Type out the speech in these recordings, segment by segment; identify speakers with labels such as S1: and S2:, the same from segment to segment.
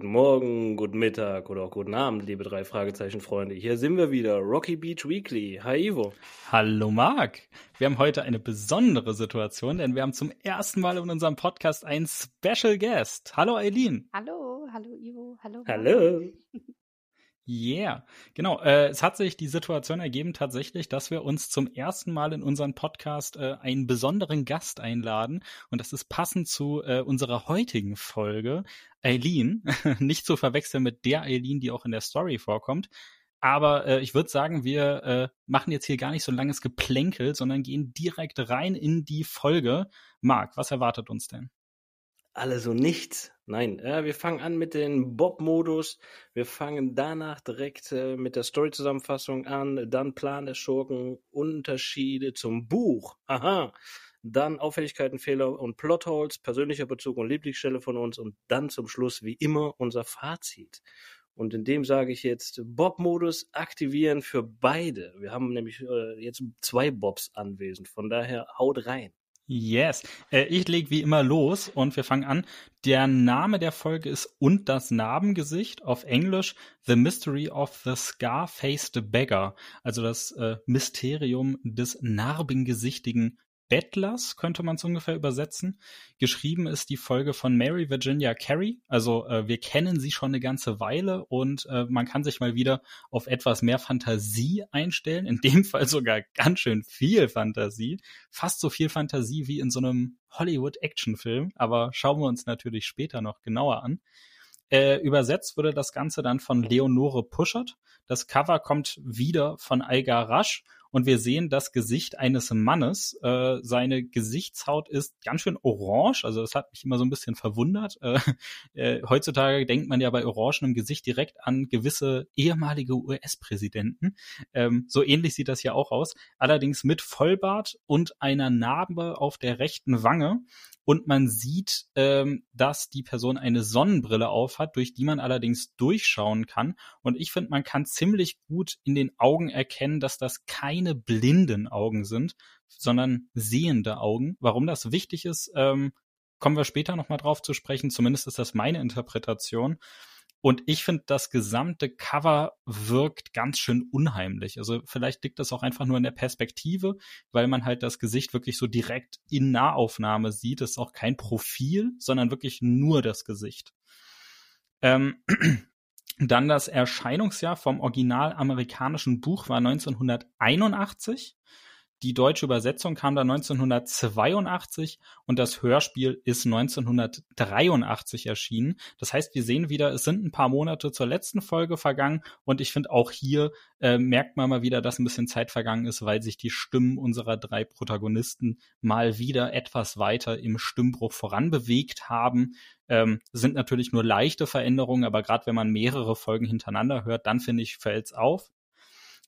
S1: guten Morgen, guten Mittag oder auch guten Abend, liebe drei Fragezeichen-Freunde. Hier sind wir wieder, Rocky Beach Weekly. Hi Ivo.
S2: Hallo Marc. Wir haben heute eine besondere Situation, denn wir haben zum ersten Mal in unserem Podcast einen Special Guest. Hallo Eileen.
S3: Hallo, hallo Ivo, hallo.
S1: Hallo.
S2: Yeah, genau. Äh, es hat sich die Situation ergeben tatsächlich, dass wir uns zum ersten Mal in unseren Podcast äh, einen besonderen Gast einladen. Und das ist passend zu äh, unserer heutigen Folge. Eileen, nicht zu verwechseln mit der Eileen, die auch in der Story vorkommt. Aber äh, ich würde sagen, wir äh, machen jetzt hier gar nicht so langes Geplänkel, sondern gehen direkt rein in die Folge. Marc, was erwartet uns denn?
S1: Alle so nichts. Nein, äh, wir fangen an mit dem Bob-Modus. Wir fangen danach direkt äh, mit der Story-Zusammenfassung an. Dann Plan der Schurken, Unterschiede zum Buch. Aha. Dann Auffälligkeiten, Fehler und Plotholes, persönlicher Bezug und Lieblingsstelle von uns. Und dann zum Schluss, wie immer, unser Fazit. Und in dem sage ich jetzt Bob-Modus aktivieren für beide. Wir haben nämlich äh, jetzt zwei Bobs anwesend. Von daher haut rein.
S2: Yes. Äh, ich leg wie immer los und wir fangen an. Der Name der Folge ist Und das Narbengesicht auf Englisch The Mystery of the Scar-Faced Beggar. Also das äh, Mysterium des narbengesichtigen Bettlers, könnte man es ungefähr übersetzen. Geschrieben ist die Folge von Mary Virginia Carey. Also äh, wir kennen sie schon eine ganze Weile und äh, man kann sich mal wieder auf etwas mehr Fantasie einstellen. In dem Fall sogar ganz schön viel Fantasie. Fast so viel Fantasie wie in so einem Hollywood-Actionfilm. Aber schauen wir uns natürlich später noch genauer an. Äh, übersetzt wurde das Ganze dann von Leonore Puschert. Das Cover kommt wieder von Algar Rasch und wir sehen das Gesicht eines Mannes. Äh, seine Gesichtshaut ist ganz schön orange, also das hat mich immer so ein bisschen verwundert. Äh, äh, heutzutage denkt man ja bei orangenem Gesicht direkt an gewisse ehemalige US-Präsidenten. Ähm, so ähnlich sieht das ja auch aus. Allerdings mit Vollbart und einer Narbe auf der rechten Wange und man sieht, ähm, dass die Person eine Sonnenbrille aufhat, durch die man allerdings durchschauen kann. Und ich finde, man kann ziemlich gut in den Augen erkennen, dass das keine blinden Augen sind, sondern sehende Augen. Warum das wichtig ist, ähm, kommen wir später nochmal drauf zu sprechen. Zumindest ist das meine Interpretation. Und ich finde, das gesamte Cover wirkt ganz schön unheimlich. Also vielleicht liegt das auch einfach nur in der Perspektive, weil man halt das Gesicht wirklich so direkt in Nahaufnahme sieht. Das ist auch kein Profil, sondern wirklich nur das Gesicht. Ähm, dann das Erscheinungsjahr vom original amerikanischen Buch war 1981. Die deutsche Übersetzung kam dann 1982 und das Hörspiel ist 1983 erschienen. Das heißt, wir sehen wieder, es sind ein paar Monate zur letzten Folge vergangen und ich finde auch hier äh, merkt man mal wieder, dass ein bisschen Zeit vergangen ist, weil sich die Stimmen unserer drei Protagonisten mal wieder etwas weiter im Stimmbruch voranbewegt haben. Ähm, sind natürlich nur leichte Veränderungen, aber gerade wenn man mehrere Folgen hintereinander hört, dann finde ich, fällt's auf.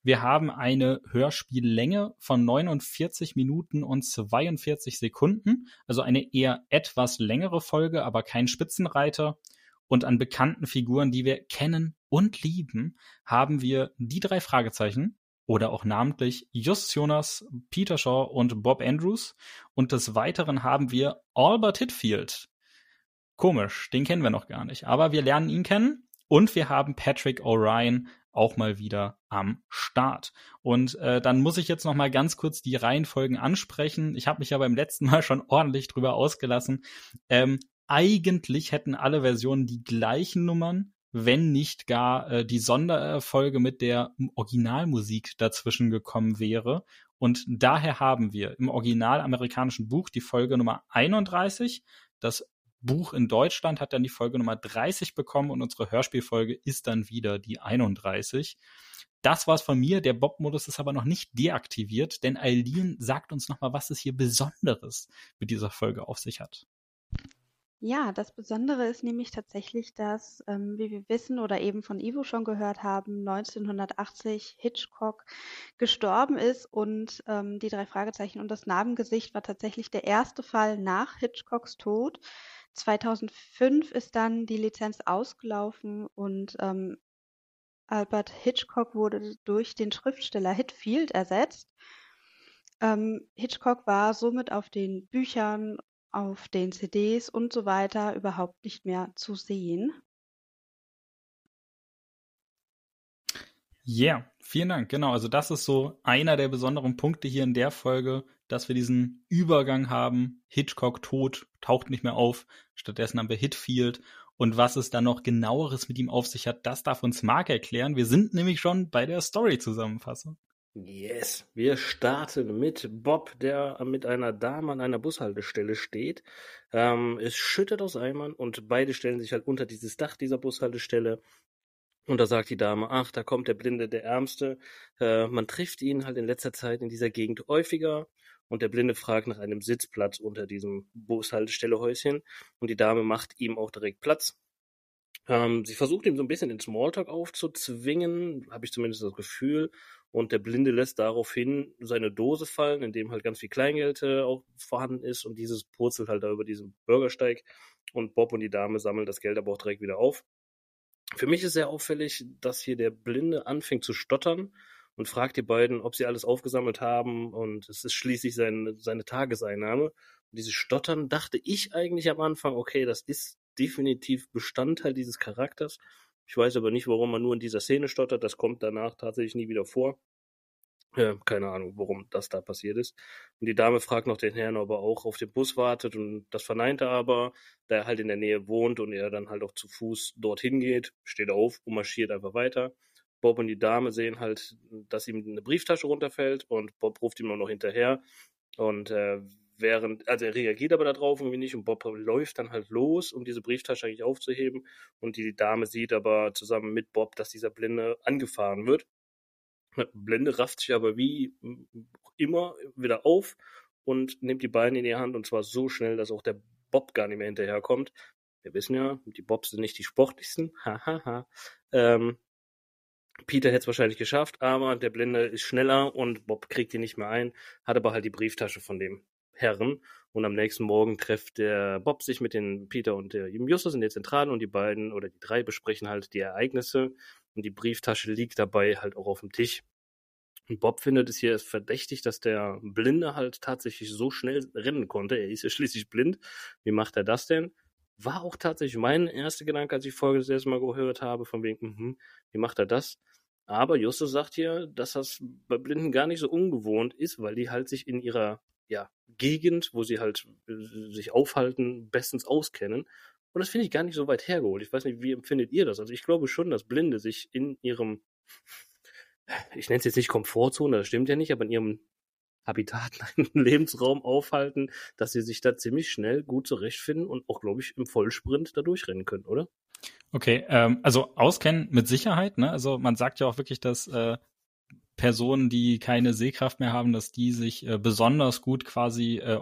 S2: Wir haben eine Hörspiellänge von 49 Minuten und 42 Sekunden, also eine eher etwas längere Folge, aber kein Spitzenreiter. Und an bekannten Figuren, die wir kennen und lieben, haben wir die drei Fragezeichen oder auch namentlich Just Jonas, Peter Shaw und Bob Andrews. Und des Weiteren haben wir Albert Hitfield. Komisch, den kennen wir noch gar nicht, aber wir lernen ihn kennen. Und wir haben Patrick O'Ryan auch mal wieder am Start. Und äh, dann muss ich jetzt noch mal ganz kurz die Reihenfolgen ansprechen. Ich habe mich ja beim letzten Mal schon ordentlich drüber ausgelassen. Ähm, eigentlich hätten alle Versionen die gleichen Nummern, wenn nicht gar äh, die Sonderfolge mit der Originalmusik dazwischen gekommen wäre. Und daher haben wir im original amerikanischen Buch die Folge Nummer 31, das Buch in Deutschland hat dann die Folge Nummer 30 bekommen und unsere Hörspielfolge ist dann wieder die 31. Das war's von mir. Der Bob-Modus ist aber noch nicht deaktiviert, denn Eileen sagt uns nochmal, was es hier Besonderes mit dieser Folge auf sich hat.
S3: Ja, das Besondere ist nämlich tatsächlich, dass, ähm, wie wir wissen oder eben von Ivo schon gehört haben, 1980 Hitchcock gestorben ist und ähm, die drei Fragezeichen und das Narbengesicht war tatsächlich der erste Fall nach Hitchcocks Tod. 2005 ist dann die Lizenz ausgelaufen und ähm, Albert Hitchcock wurde durch den Schriftsteller Hitfield ersetzt. Ähm, Hitchcock war somit auf den Büchern, auf den CDs und so weiter überhaupt nicht mehr zu sehen.
S2: Ja, yeah, vielen Dank. Genau, also das ist so einer der besonderen Punkte hier in der Folge, dass wir diesen Übergang haben. Hitchcock tot, taucht nicht mehr auf. Stattdessen haben wir Hitfield. Und was es dann noch genaueres mit ihm auf sich hat, das darf uns Mark erklären. Wir sind nämlich schon bei der Story-Zusammenfassung.
S1: Yes, wir starten mit Bob, der mit einer Dame an einer Bushaltestelle steht. Ähm, es schüttet aus Eimern und beide stellen sich halt unter dieses Dach dieser Bushaltestelle. Und da sagt die Dame, ach, da kommt der Blinde, der Ärmste. Äh, man trifft ihn halt in letzter Zeit in dieser Gegend häufiger. Und der Blinde fragt nach einem Sitzplatz unter diesem Bushaltestellehäuschen. Und die Dame macht ihm auch direkt Platz. Ähm, sie versucht ihm so ein bisschen den Smalltalk aufzuzwingen, habe ich zumindest das Gefühl. Und der Blinde lässt daraufhin seine Dose fallen, in dem halt ganz viel Kleingeld äh, auch vorhanden ist. Und dieses purzelt halt da über diesen Bürgersteig. Und Bob und die Dame sammeln das Geld aber auch direkt wieder auf. Für mich ist sehr auffällig, dass hier der Blinde anfängt zu stottern und fragt die beiden, ob sie alles aufgesammelt haben. Und es ist schließlich sein, seine Tageseinnahme. Und dieses Stottern dachte ich eigentlich am Anfang, okay, das ist definitiv Bestandteil dieses Charakters. Ich weiß aber nicht, warum man nur in dieser Szene stottert. Das kommt danach tatsächlich nie wieder vor. Ja, keine Ahnung, warum das da passiert ist. Und die Dame fragt noch den Herrn, ob er auch auf den Bus wartet und das verneint er aber, da er halt in der Nähe wohnt und er dann halt auch zu Fuß dorthin geht, steht auf und marschiert einfach weiter. Bob und die Dame sehen halt, dass ihm eine Brieftasche runterfällt und Bob ruft ihm auch noch hinterher und äh, während, also er reagiert aber darauf irgendwie nicht und Bob läuft dann halt los, um diese Brieftasche eigentlich aufzuheben und die Dame sieht aber zusammen mit Bob, dass dieser Blinde angefahren wird. Blinde rafft sich aber wie immer wieder auf und nimmt die Beine in die Hand und zwar so schnell, dass auch der Bob gar nicht mehr hinterherkommt. Wir wissen ja, die Bobs sind nicht die sportlichsten. Hahaha. ähm, Peter hätte es wahrscheinlich geschafft, aber der Blinde ist schneller und Bob kriegt ihn nicht mehr ein, hat aber halt die Brieftasche von dem Herren. Und am nächsten Morgen trifft der Bob sich mit den Peter und der Justus in der Zentrale und die beiden oder die drei besprechen halt die Ereignisse und die Brieftasche liegt dabei halt auch auf dem Tisch. Und Bob findet es hier verdächtig, dass der Blinde halt tatsächlich so schnell rennen konnte. Er ist ja schließlich blind. Wie macht er das denn? War auch tatsächlich mein erster Gedanke, als ich die Folge das erste Mal gehört habe, von wegen, mh, wie macht er das? Aber Justus sagt hier, dass das bei Blinden gar nicht so ungewohnt ist, weil die halt sich in ihrer ja, Gegend, wo sie halt äh, sich aufhalten, bestens auskennen. Und das finde ich gar nicht so weit hergeholt. Ich weiß nicht, wie empfindet ihr das? Also ich glaube schon, dass Blinde sich in ihrem, ich nenne es jetzt nicht Komfortzone, das stimmt ja nicht, aber in ihrem Habitat, einen Lebensraum aufhalten, dass sie sich da ziemlich schnell gut zurechtfinden und auch, glaube ich, im Vollsprint da durchrennen können, oder?
S2: Okay, ähm, also auskennen mit Sicherheit, ne? Also man sagt ja auch wirklich, dass äh, Personen, die keine Sehkraft mehr haben, dass die sich äh, besonders gut quasi äh,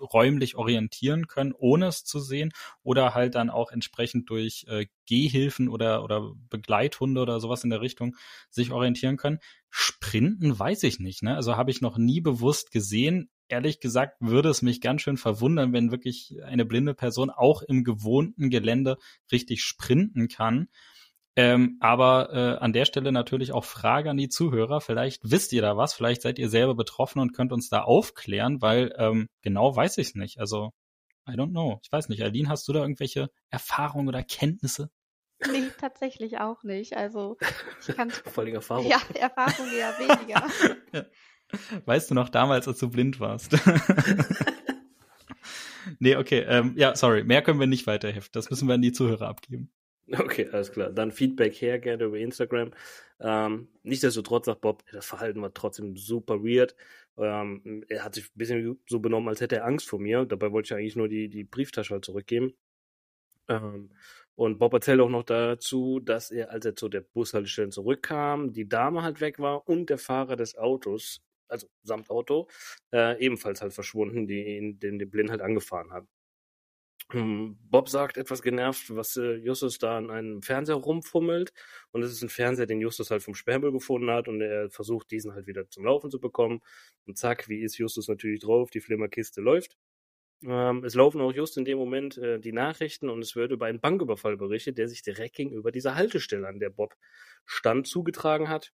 S2: räumlich orientieren können, ohne es zu sehen, oder halt dann auch entsprechend durch äh, Gehhilfen oder, oder Begleithunde oder sowas in der Richtung sich orientieren können. Sprinten weiß ich nicht, ne? Also habe ich noch nie bewusst gesehen. Ehrlich gesagt würde es mich ganz schön verwundern, wenn wirklich eine blinde Person auch im gewohnten Gelände richtig sprinten kann. Ähm, aber äh, an der Stelle natürlich auch Frage an die Zuhörer. Vielleicht wisst ihr da was, vielleicht seid ihr selber betroffen und könnt uns da aufklären, weil ähm, genau weiß ich es nicht. Also, I don't know. Ich weiß nicht. Aline, hast du da irgendwelche Erfahrungen oder Kenntnisse?
S3: Nee, tatsächlich auch nicht. Also ich kann.
S1: Völlige Erfahrung.
S3: Ja, Erfahrung eher weniger.
S2: ja. Weißt du noch damals, als du blind warst? nee, okay. Ähm, ja, sorry. Mehr können wir nicht weiterheften. Das müssen wir an die Zuhörer abgeben.
S1: Okay, alles klar. Dann Feedback her gerne über Instagram. Ähm, nichtsdestotrotz sagt Bob, das Verhalten war trotzdem super weird. Ähm, er hat sich ein bisschen so benommen, als hätte er Angst vor mir. Dabei wollte ich eigentlich nur die, die Brieftasche halt zurückgeben. Ähm, und Bob erzählt auch noch dazu, dass er, als er zu der Bushaltestelle zurückkam, die Dame halt weg war und der Fahrer des Autos, also samt Auto, äh, ebenfalls halt verschwunden, die ihn, den, den Blind halt angefahren hat. Hm, Bob sagt etwas genervt, was äh, Justus da an einem Fernseher rumfummelt. Und es ist ein Fernseher, den Justus halt vom Sperrmüll gefunden hat. Und er versucht, diesen halt wieder zum Laufen zu bekommen. Und zack, wie ist Justus natürlich drauf? Die Flimmerkiste läuft. Ähm, es laufen auch just in dem Moment äh, die Nachrichten und es wird über einen Banküberfall berichtet, der sich direkt gegenüber dieser Haltestelle, an der Bob stand, zugetragen hat.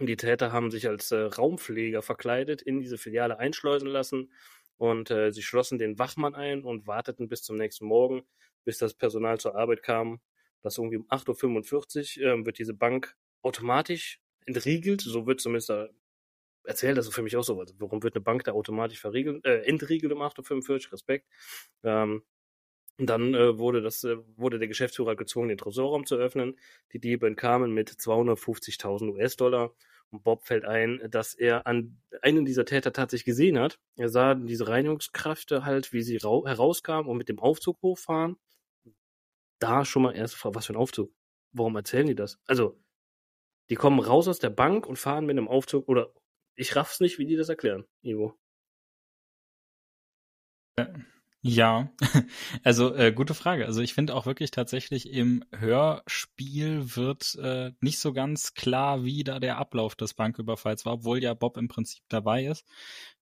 S1: Und die Täter haben sich als äh, Raumpfleger verkleidet, in diese Filiale einschleusen lassen und äh, sie schlossen den Wachmann ein und warteten bis zum nächsten Morgen, bis das Personal zur Arbeit kam. Das irgendwie um 8.45 Uhr äh, wird diese Bank automatisch entriegelt, so wird zumindest da erzählt, das ist für mich auch so, also warum wird eine Bank da automatisch verriegelt, äh, entriegelt um 8.45 Uhr, Respekt. Ähm, und dann äh, wurde das, äh, wurde der Geschäftsführer gezwungen, den Tresorraum zu öffnen. Die Diebe entkamen mit 250.000 US-Dollar. Bob fällt ein, dass er an einen dieser Täter tatsächlich gesehen hat. Er sah diese Reinigungskräfte halt, wie sie herauskamen und mit dem Aufzug hochfahren. Da schon mal erst, was für ein Aufzug? Warum erzählen die das? Also, die kommen raus aus der Bank und fahren mit einem Aufzug oder ich raff's nicht, wie die das erklären, Ivo.
S2: Ja, also äh, gute Frage. Also ich finde auch wirklich tatsächlich im Hörspiel wird äh, nicht so ganz klar, wie da der Ablauf des Banküberfalls war, obwohl ja Bob im Prinzip dabei ist.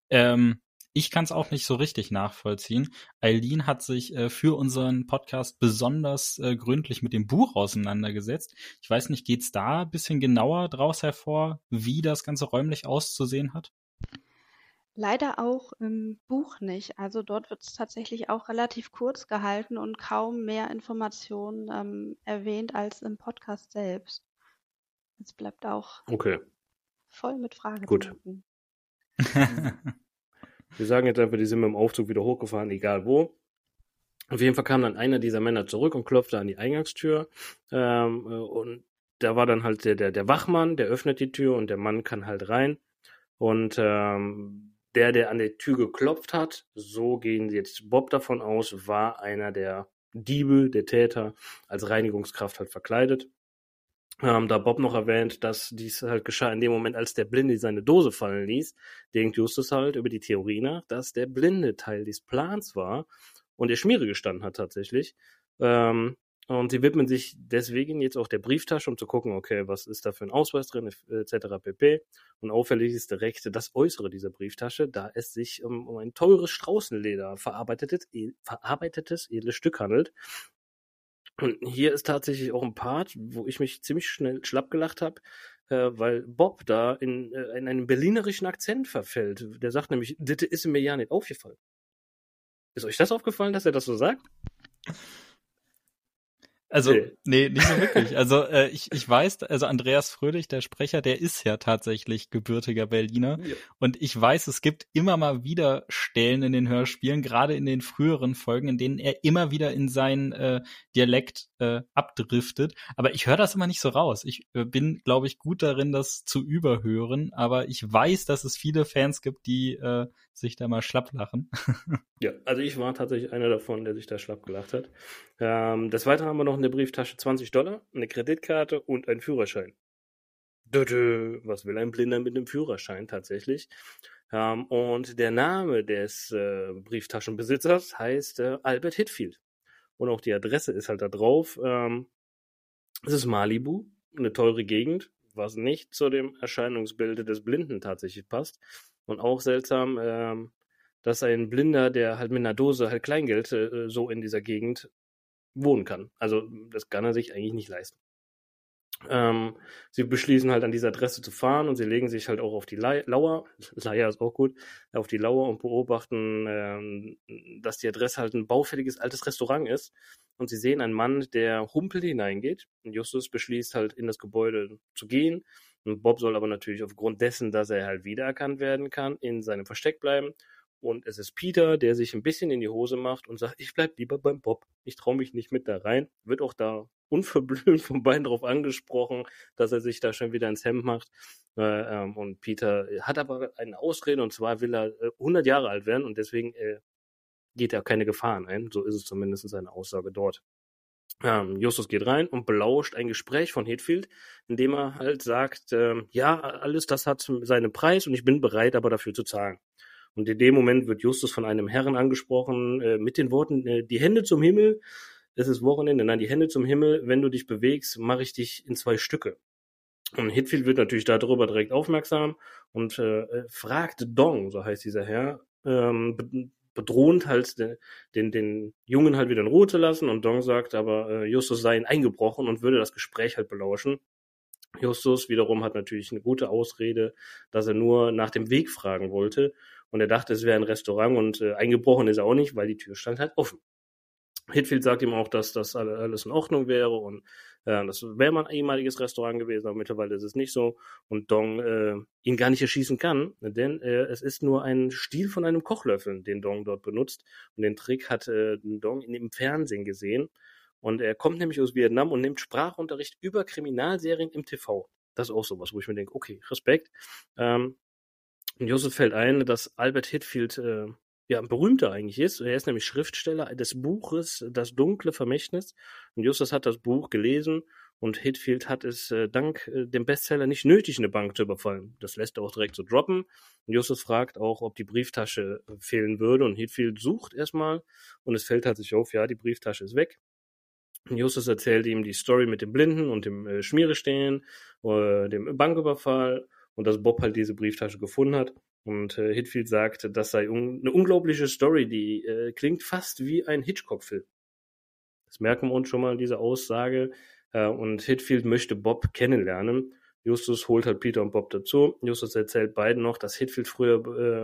S2: Ähm, ich kann es auch nicht so richtig nachvollziehen. Eileen hat sich äh, für unseren Podcast besonders äh, gründlich mit dem Buch auseinandergesetzt. Ich weiß nicht, geht's da ein bisschen genauer draus hervor, wie das Ganze räumlich auszusehen hat?
S3: Leider auch im Buch nicht. Also dort wird es tatsächlich auch relativ kurz gehalten und kaum mehr Informationen ähm, erwähnt als im Podcast selbst. Es bleibt auch
S1: okay.
S3: voll mit Fragezeichen.
S1: Gut. Wir sagen jetzt einfach, die sind mit dem Aufzug wieder hochgefahren, egal wo. Auf jeden Fall kam dann einer dieser Männer zurück und klopfte an die Eingangstür. Ähm, äh, und da war dann halt der, der, der Wachmann, der öffnet die Tür und der Mann kann halt rein. Und ähm, der, der an der Tür geklopft hat, so gehen jetzt Bob davon aus, war einer der Diebe, der Täter, als Reinigungskraft halt verkleidet. Ähm, da Bob noch erwähnt, dass dies halt geschah in dem Moment, als der Blinde seine Dose fallen ließ, denkt Justus halt über die Theorie nach, dass der Blinde Teil des Plans war und der Schmiere gestanden hat tatsächlich. Ähm, und sie widmen sich deswegen jetzt auch der Brieftasche, um zu gucken, okay, was ist da für ein Ausweis drin, etc. pp. Und auffällig ist direkt das Äußere dieser Brieftasche, da es sich um, um ein teures Straußenleder verarbeitetes, e verarbeitetes edles Stück handelt. Und hier ist tatsächlich auch ein Part, wo ich mich ziemlich schnell schlapp gelacht habe, äh, weil Bob da in, äh, in einen berlinerischen Akzent verfällt. Der sagt nämlich, das ist mir ja nicht aufgefallen. Ist euch das aufgefallen, dass er das so sagt?
S2: Also, nee. nee, nicht so wirklich. Also, äh, ich, ich weiß, also Andreas Fröhlich, der Sprecher, der ist ja tatsächlich gebürtiger Berliner. Ja. Und ich weiß, es gibt immer mal wieder Stellen in den Hörspielen, gerade in den früheren Folgen, in denen er immer wieder in seinen äh, Dialekt äh, abdriftet. Aber ich höre das immer nicht so raus. Ich äh, bin, glaube ich, gut darin, das zu überhören. Aber ich weiß, dass es viele Fans gibt, die äh, sich da mal schlapp lachen.
S1: ja, also ich war tatsächlich einer davon, der sich da schlapp gelacht hat. Ähm, des Weiteren haben wir noch in der Brieftasche 20 Dollar, eine Kreditkarte und einen Führerschein. Dödö, was will ein Blinder mit einem Führerschein tatsächlich? Ähm, und der Name des äh, Brieftaschenbesitzers heißt äh, Albert Hitfield. Und auch die Adresse ist halt da drauf. Ähm, es ist Malibu, eine teure Gegend, was nicht zu dem Erscheinungsbild des Blinden tatsächlich passt. Und auch seltsam, ähm, dass ein Blinder, der halt mit einer Dose halt Kleingeld äh, so in dieser Gegend wohnen kann. Also das kann er sich eigentlich nicht leisten. Ähm, sie beschließen halt an diese Adresse zu fahren und sie legen sich halt auch auf die Lauer, Leier ist auch gut, auf die Lauer und beobachten, ähm, dass die Adresse halt ein baufälliges altes Restaurant ist. Und sie sehen einen Mann, der humpelt hineingeht. Und Justus beschließt halt in das Gebäude zu gehen. Und Bob soll aber natürlich aufgrund dessen, dass er halt wiedererkannt werden kann, in seinem Versteck bleiben. Und es ist Peter, der sich ein bisschen in die Hose macht und sagt, ich bleib lieber beim Bob. Ich traue mich nicht mit da rein. Wird auch da unverblümt von beiden drauf angesprochen, dass er sich da schon wieder ins Hemd macht. Äh, ähm, und Peter hat aber eine Ausrede und zwar will er äh, 100 Jahre alt werden und deswegen äh, geht er keine Gefahren ein. So ist es zumindest seine Aussage dort. Ähm, Justus geht rein und belauscht ein Gespräch von Hetfield, in dem er halt sagt, ähm, ja, alles das hat seinen Preis und ich bin bereit, aber dafür zu zahlen. Und in dem Moment wird Justus von einem Herrn angesprochen äh, mit den Worten, äh, die Hände zum Himmel, es ist Wochenende, nein, die Hände zum Himmel, wenn du dich bewegst, mache ich dich in zwei Stücke. Und Hitfield wird natürlich darüber direkt aufmerksam und äh, äh fragt Dong, so heißt dieser Herr, ähm, bedrohend halt den, den, den Jungen halt wieder in Ruhe zu lassen. Und Dong sagt aber, äh, Justus sei ihn eingebrochen und würde das Gespräch halt belauschen. Justus wiederum hat natürlich eine gute Ausrede, dass er nur nach dem Weg fragen wollte. Und er dachte, es wäre ein Restaurant und äh, eingebrochen ist er auch nicht, weil die Tür stand halt offen. Hitfield sagt ihm auch, dass das alles in Ordnung wäre und Äh, das wäre mal ein ehemaliges Restaurant gewesen, aber mittlerweile ist es nicht so. Und Dong äh, ihn gar nicht erschießen kann, denn äh, es ist nur ein Stiel von einem Kochlöffel, den Dong dort benutzt. Und den Trick hat äh, Dong in dem Fernsehen gesehen. Und er kommt nämlich aus Vietnam und nimmt Sprachunterricht über Kriminalserien im TV. Das ist auch sowas, wo ich mir denke, okay, Respekt. Ähm, und Josef fällt ein, dass Albert Hitfield äh, ja, ein berühmter eigentlich ist. Er ist nämlich Schriftsteller des Buches Das dunkle Vermächtnis. Und Justus hat das Buch gelesen und Hitfield hat es äh, dank äh, dem Bestseller nicht nötig, eine Bank zu überfallen. Das lässt er auch direkt so droppen. Und Justus fragt auch, ob die Brieftasche äh, fehlen würde. Und Hitfield sucht erstmal und es fällt halt sich auf, ja, die Brieftasche ist weg. Und Justus erzählt ihm die Story mit dem Blinden und dem äh, Schmierestehen, äh, dem Banküberfall und dass Bob halt diese Brieftasche gefunden hat. Und äh, Hitfield sagt, das sei un eine unglaubliche Story, die äh, klingt fast wie ein Hitchcock-Film. Das merken wir uns schon mal, diese Aussage. Äh, und Hitfield möchte Bob kennenlernen. Justus holt halt Peter und Bob dazu. Justus erzählt beiden noch, dass Hitfield früher,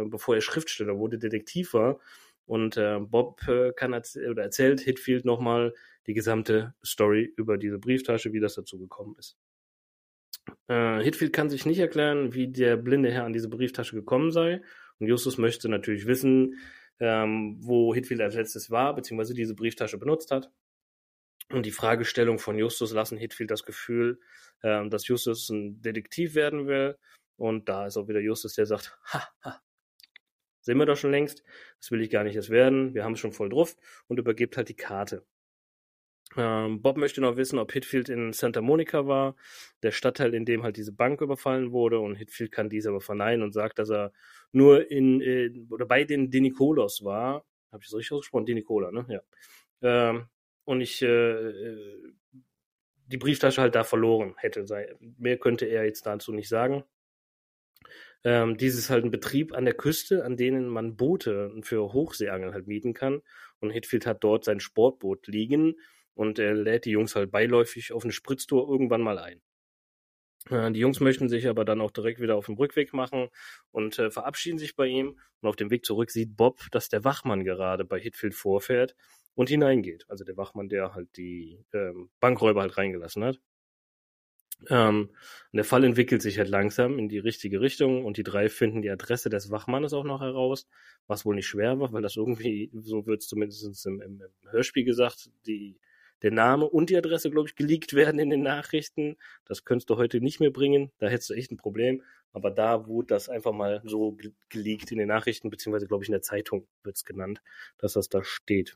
S1: äh, bevor er Schriftsteller wurde, Detektiv war. Und äh, Bob äh, kann erz oder erzählt Hitfield nochmal die gesamte Story über diese Brieftasche, wie das dazu gekommen ist. Äh, Hitfield kann sich nicht erklären, wie der blinde Herr an diese Brieftasche gekommen sei. Und Justus möchte natürlich wissen, ähm, wo Hitfield als letztes war, beziehungsweise diese Brieftasche benutzt hat. Und die Fragestellung von Justus lassen Hitfield das Gefühl, ähm, dass Justus ein Detektiv werden will. Und da ist auch wieder Justus, der sagt, ha, ha, sehen wir doch schon längst, das will ich gar nicht erst werden, wir haben es schon voll drauf und übergibt halt die Karte. Ähm, Bob möchte noch wissen, ob Hitfield in Santa Monica war, der Stadtteil, in dem halt diese Bank überfallen wurde. Und Hitfield kann dies aber verneinen und sagt, dass er nur in äh, oder bei den Denikolos war. Habe ich so richtig ausgesprochen? Denikola, ne? Ja. Ähm, und ich äh, äh, die Brieftasche halt da verloren hätte. Mehr könnte er jetzt dazu nicht sagen. Ähm, dies ist halt ein Betrieb an der Küste, an denen man Boote für Hochseeangeln halt mieten kann. Und Hitfield hat dort sein Sportboot liegen und er lädt die Jungs halt beiläufig auf eine Spritztour irgendwann mal ein. Die Jungs möchten sich aber dann auch direkt wieder auf den Rückweg machen und äh, verabschieden sich bei ihm. Und auf dem Weg zurück sieht Bob, dass der Wachmann gerade bei Hitfield vorfährt und hineingeht. Also der Wachmann, der halt die ähm, Bankräuber halt reingelassen hat. Ähm, der Fall entwickelt sich halt langsam in die richtige Richtung und die drei finden die Adresse des Wachmannes auch noch heraus, was wohl nicht schwer war, weil das irgendwie, so wird es zumindest im, im Hörspiel gesagt, die der Name und die Adresse, glaube ich, geleakt werden in den Nachrichten. Das könntest du heute nicht mehr bringen. Da hättest du echt ein Problem. Aber da wurde das einfach mal so geleakt in den Nachrichten, beziehungsweise, glaube ich, in der Zeitung wird es genannt, dass das da steht.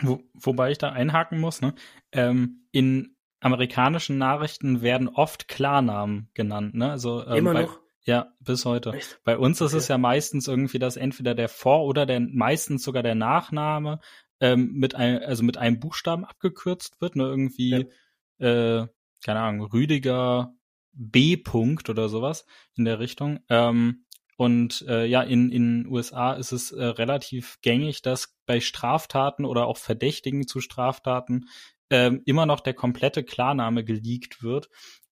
S2: Wo, wobei ich da einhaken muss, ne? Ähm, in amerikanischen Nachrichten werden oft Klarnamen genannt, ne? Also ähm,
S1: immer noch.
S2: Ja, bis heute.
S1: Echt?
S2: Bei uns ist
S1: Okay.
S2: es ja meistens irgendwie, dass entweder der Vor- oder der meistens sogar der Nachname ähm, mit einem, also mit einem Buchstaben abgekürzt wird, ne? Irgendwie, äh, keine Ahnung, Rüdiger B. Punkt oder sowas in der Richtung. Ähm, und äh, ja, in in USA ist es äh, relativ gängig, dass bei Straftaten oder auch Verdächtigen zu Straftaten ähm, immer noch der komplette Klarname geleakt wird.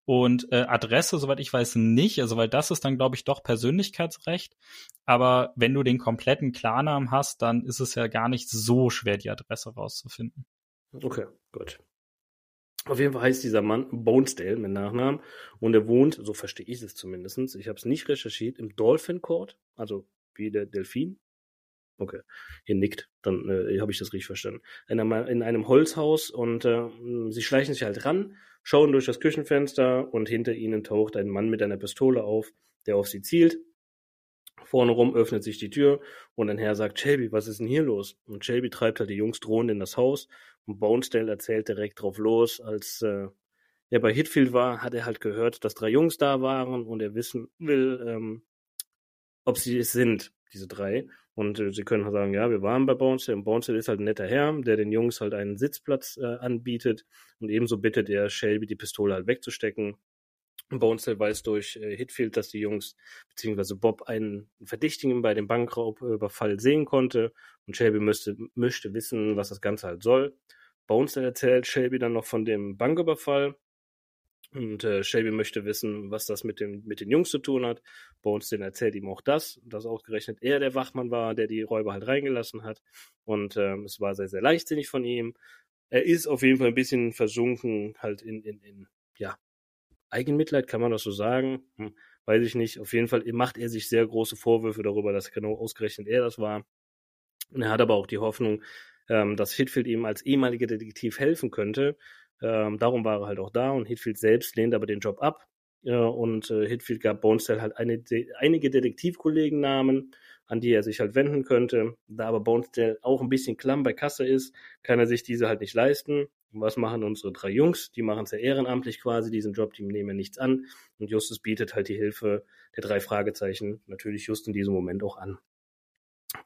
S2: Und äh, Adresse, soweit ich weiß, nicht. Also, weil das ist dann, glaube ich, doch Persönlichkeitsrecht. Aber wenn du den kompletten Klarnamen hast, dann ist es ja gar nicht so schwer, die Adresse rauszufinden.
S1: Okay, gut. Auf jeden Fall heißt dieser Mann Bonesdale mit Nachnamen und er wohnt, so verstehe ich es zumindest, ich habe es nicht recherchiert, im Dolphin Court, also wie der Delfin. Okay, ihr nickt, dann äh, habe ich das richtig verstanden. In einem, in einem Holzhaus und äh, sie schleichen sich halt ran, schauen durch das Küchenfenster und hinter ihnen taucht ein Mann mit einer Pistole auf, der auf sie zielt. Vorne rum öffnet sich die Tür und ein Herr sagt, Shelby, was ist denn hier los? Und Shelby treibt halt die Jungs drohend in das Haus und Bonesdale erzählt direkt drauf los, als äh, er bei Hitfield war, hat er halt gehört, dass drei Jungs da waren und er wissen will, ähm, ob sie es sind, diese drei. Und äh, sie können halt sagen, ja, wir waren bei Bonesdale und Bonesdale ist halt ein netter Herr, der den Jungs halt einen Sitzplatz äh, anbietet und ebenso bittet er Shelby, die Pistole halt wegzustecken. Bonesdale weiß durch äh, Hitfield, dass die Jungs beziehungsweise Bob einen Verdächtigen bei dem Bankraubüberfall sehen konnte und Shelby müsste, möchte wissen, was das Ganze halt soll. Bonesdale erzählt Shelby dann noch von dem Banküberfall und äh, Shelby möchte wissen, was das mit, dem, mit den Jungs zu tun hat. Bonesdale erzählt ihm auch das, dass ausgerechnet er der Wachmann war, der die Räuber halt reingelassen hat und ähm, es war sehr, sehr leichtsinnig von ihm. er ist auf jeden Fall ein bisschen versunken, halt in, in, in ja, Eigenmitleid, kann man das so sagen? Hm, weiß ich nicht. Auf jeden Fall macht er sich sehr große Vorwürfe darüber, dass genau ausgerechnet er das war. Und er hat aber auch die Hoffnung, ähm, dass Hitfield ihm als ehemaliger Detektiv helfen könnte. Ähm, darum war er halt auch da und Hitfield selbst lehnt aber den Job ab. Äh, und äh, Hitfield gab Bonestell halt eine, de einige Detektivkollegennamen, an die er sich halt wenden könnte. Da aber Bonestell auch ein bisschen klamm bei Kasse ist, kann er sich diese halt nicht leisten. Und was machen unsere drei Jungs? Die machen es ja ehrenamtlich quasi, diesen Job, die nehmen nichts an. Und Justus bietet halt die Hilfe der drei Fragezeichen natürlich just in diesem Moment auch an.